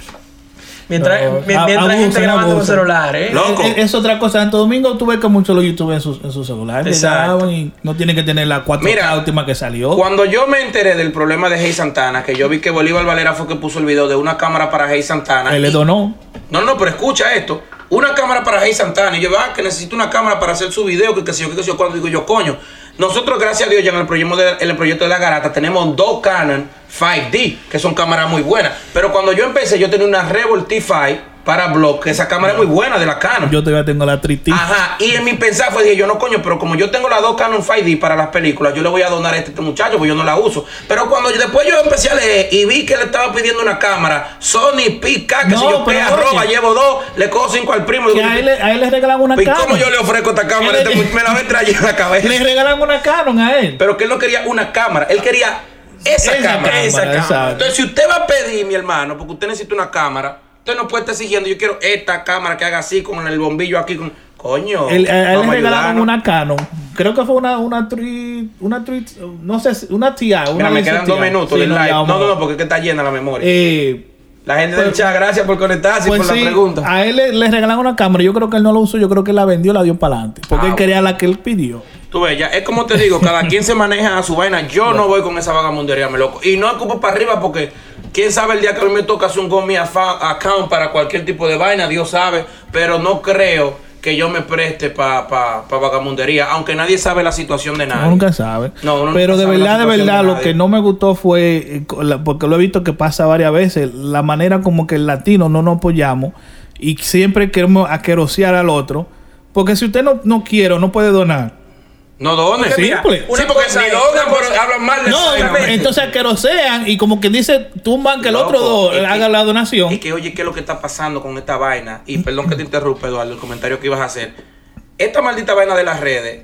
Mientras, No, mi- a- mientras hay gente grabando con celular, ¿eh? Loco. Es, es otra cosa. En todo domingo tú ves que muchos los youtubers en sus en su celulares y no tienen que tener la 4K Mira, última que salió. Cuando yo me enteré del problema de Hey Santana, que yo vi que Bolívar Valera fue que puso el video de una cámara para Hey Santana. Él le y- donó. No, no, pero escucha esto. Una cámara para Hey Santana. Y yo, ah, que necesito una cámara para hacer su video, que qué sé yo, que sé yo, cuando digo yo, coño. Nosotros, gracias a Dios, ya en el proyecto de, en el proyecto de la garata tenemos dos Canon 5D, que son cámaras muy buenas. Pero cuando yo empecé, yo tenía una Revolt T5 para blog, que esa cámara es muy buena de la Canon. Yo todavía tengo la 3T. Ajá, y en mi pensar fue, dije yo, no coño, pero como yo tengo las dos Canon 5D para las películas, yo le voy a donar a este, este muchacho, porque yo no la uso. Pero cuando yo- después yo empecé a leer y vi que le estaba pidiendo una cámara, Sony PK, que No, si yo pero pe oye. arroba, llevo dos, le cojo cinco al primo. Que a él, le- a él le regalan una ¿Y Canon. cómo yo le ofrezco esta cámara? ¿Qué le- Este me la voy a traer en la cabeza. Le regalan una Canon a él. Pero que él no quería una cámara, él quería esa, Esa cámara. cámara, Esa cámara. Entonces, si usted va a pedir, mi hermano, porque usted necesita una cámara, usted no puede estar siguiendo, yo quiero esta cámara que haga así, con el bombillo aquí, con... Coño, Él- a él le regalaron una Canon. Creo que fue una una tri, una tri, no sé, una TI. Una Mira, me quedan dos minutos Sí, del no, live. No, no, no, porque es que está llena la memoria. Eh, la gente del pues- chat, gracias por conectarse y pues por sí, la pregunta. a él le, le regalaron una cámara. Yo creo que él no la usó. Yo creo que la vendió, la dio para adelante. Porque Ah, él quería la que él pidió. Tú ves, ya, es como te digo, <laughs> cada quien se maneja a su vaina. Yo no voy con esa vagamundería, me loco. Y no ocupo para arriba porque quién sabe el día que a mí me toca hacer un Gomi account para cualquier tipo de vaina, Dios sabe. Pero no creo que yo me preste para pa, pa vagamundería, aunque nadie sabe la situación de nadie. Nunca sabe. No, uno Pero nunca de sabe verdad, de verdad, de lo que no me gustó fue, eh, porque lo he visto que pasa varias veces, la manera como que el latino no nos apoyamos y siempre queremos aquerosear al otro. Porque si usted no, no quiere o no puede donar, No dones. Porque mira, Simple. una Sí, porque cosa ni donan, pero hablan mal de no, esa vaina. entonces aquerosean y como que dice, tumban que el otro es que- haga la donación. Y que oye, ¿qué es lo que está pasando con esta vaina? Y perdón que te interrumpa, Eduardo, el comentario que ibas a hacer. Esta maldita vaina de las redes,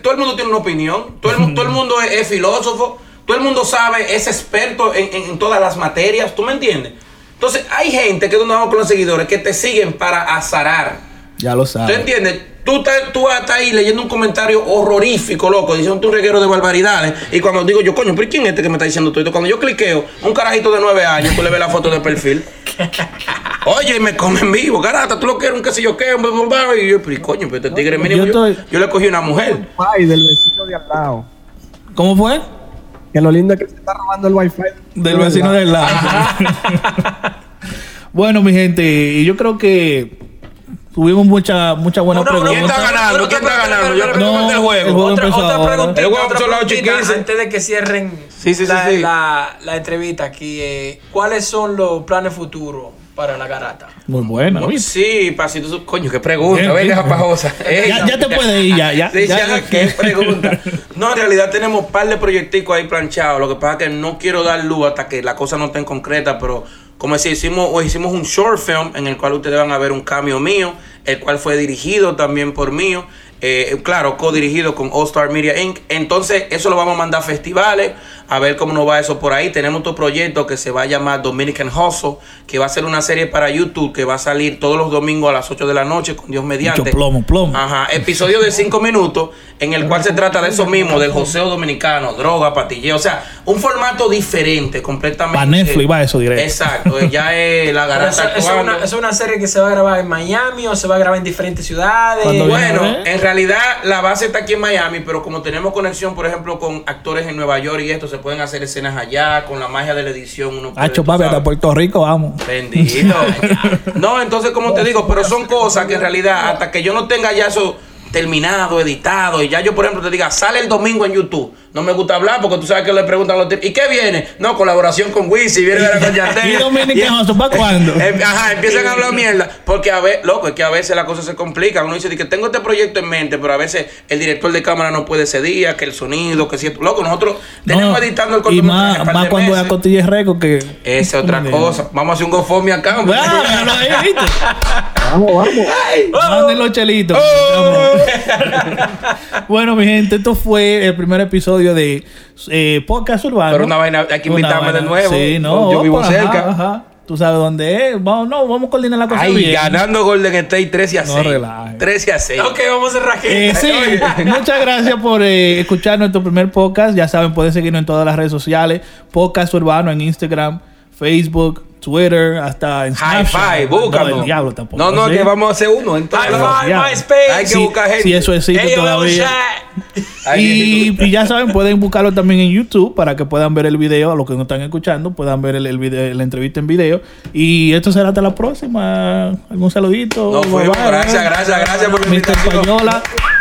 todo el mundo tiene una opinión, todo el, mu- todo el mundo es, es filósofo, todo el mundo sabe, es experto en, en- en todas las materias, ¿tú me entiendes? Entonces, hay gente que donde vamos con los seguidores que te siguen para azarar. Ya lo ¿Tú sabes. entiendes? Tú estás, tú estás ahí leyendo un comentario horrorífico, loco, diciendo un reguero de barbaridades. Y cuando digo yo, coño, ¿pero quién es este que me está diciendo todo esto? Cuando yo cliqueo, un carajito de nueve años, tú le ves la foto de perfil. <laughs> Oye, y me comen vivo, garata, tú lo quieres, un qué sé yo qué, un y yo, pero coño, pero este tigre mínimo, yo yo, estoy- yo le cogí una mujer. Del vecino de al lado. ¿Cómo fue? Que lo lindo es que se está robando el wifi Del vecino del lado. <laughs> bueno, mi gente, yo creo que tuvimos mucha, mucha buena No, no, no, ¿Quién pregunta. está ganando? ¿Quién está ganando? Yo No, no, el juego. el juego otra, otra preguntita, El juego otra preguntita antes de que cierren Sí, sí, la, sí. La, la entrevista aquí. eh, ¿Cuáles son los planes futuros para la garata. Muy bueno. ¿viste? Sí, pasito, coño, qué pregunta, Bien, venga, bien. pajosa. <laughs> Ya, ya te puedes ir, ya, ya. Sí, ya. ya, qué <laughs> pregunta. No, en realidad tenemos un par de proyecticos ahí planchados. Lo que pasa es que no quiero dar luz hasta que la cosa no esté en concreta, pero como si hicimos, o hicimos un short film en el cual ustedes van a ver un cambio mío, el cual fue dirigido también por mío. eh, claro, co-dirigido con All Star Media Inc. Entonces, eso lo vamos a mandar a festivales, a ver cómo nos va eso por ahí. Tenemos otro proyecto que se va a llamar Dominican Hustle, que va a ser una serie para YouTube que va a salir todos los domingos a las 8 de la noche, con Dios mediante. Mucho plomo, plomo. Ajá, episodio de 5 minutos en el cual se trata de eso mismo, del joseo dominicano, droga, patilleo, o sea, un formato diferente completamente. Pa' Netflix va eso directo. Exacto, eh, ya es <laughs> la garata es una, es una serie que se va a grabar en Miami o se va a grabar en diferentes ciudades. Bueno, ver. en realidad la base está aquí en Miami, pero como tenemos conexión, por ejemplo, con actores en Nueva York y esto, se pueden hacer escenas allá, con la magia de la edición. Uno puede, Hacho, papi, hasta. Puerto Rico, vamos. Bendito. <laughs> No, entonces, como te digo, pero son cosas que en realidad, hasta que yo no tenga ya eso terminado, editado, y ya yo, por ejemplo, te diga, sale el domingo en YouTube. No me gusta hablar porque tú sabes que le preguntan a los tipos, ¿y qué viene? No, colaboración con Wisi, viene con Yandel. <laughs> ¿Y Dominican ¿para <laughs> cuándo? Em- Ajá, empiezan a hablar mierda. Porque a ver, loco, es que a veces las cosas se complican. Uno dice que tengo este proyecto en mente, pero a veces el director de cámara no puede ese día, que el sonido, que si. Loco, nosotros tenemos No, editando el Y cortometraje más, más cuando es a cotilla es récord que. Esa es otra cosa. Vamos a hacer un GoFundMe acá. Ah, míralo ahí, ¿viste? <laughs> Vamos, vamos. Manden los chelitos. Oh. bueno, mi gente, esto fue el primer episodio de eh, Podcast Urbano. Pero una vaina, hay que Una invitarme de nuevo. Sí, no. Yo vivo ajá, cerca. ajá. Tú sabes dónde es. Vamos, no, vamos a coordinar la cosa Ay, bien. ganando Golden State 13 a No 6. relaje. 13 a 6. Ok, vamos a cerrar aquí. Eh, sí, <laughs> muchas gracias por eh, escuchar nuestro primer podcast. Ya saben, pueden seguirnos en todas las redes sociales. Podcast Urbano en Instagram, Facebook, Twitter, hasta en High Snapchat. five, No, búscalo. el diablo tampoco. No, no, ¿sí? que vamos a hacer uno. Entonces, High five, ya. MySpace. Hay que Sí, buscar gente. Si eso existe todavía. Y, y ya saben, pueden buscarlo también en YouTube para que puedan ver el video, a los que no están escuchando, puedan ver el, el video, la entrevista en video. Y esto será hasta la próxima. ¿Algún saludito? No, fuimos. Bye, bye. Gracias, gracias, gracias por la invitación.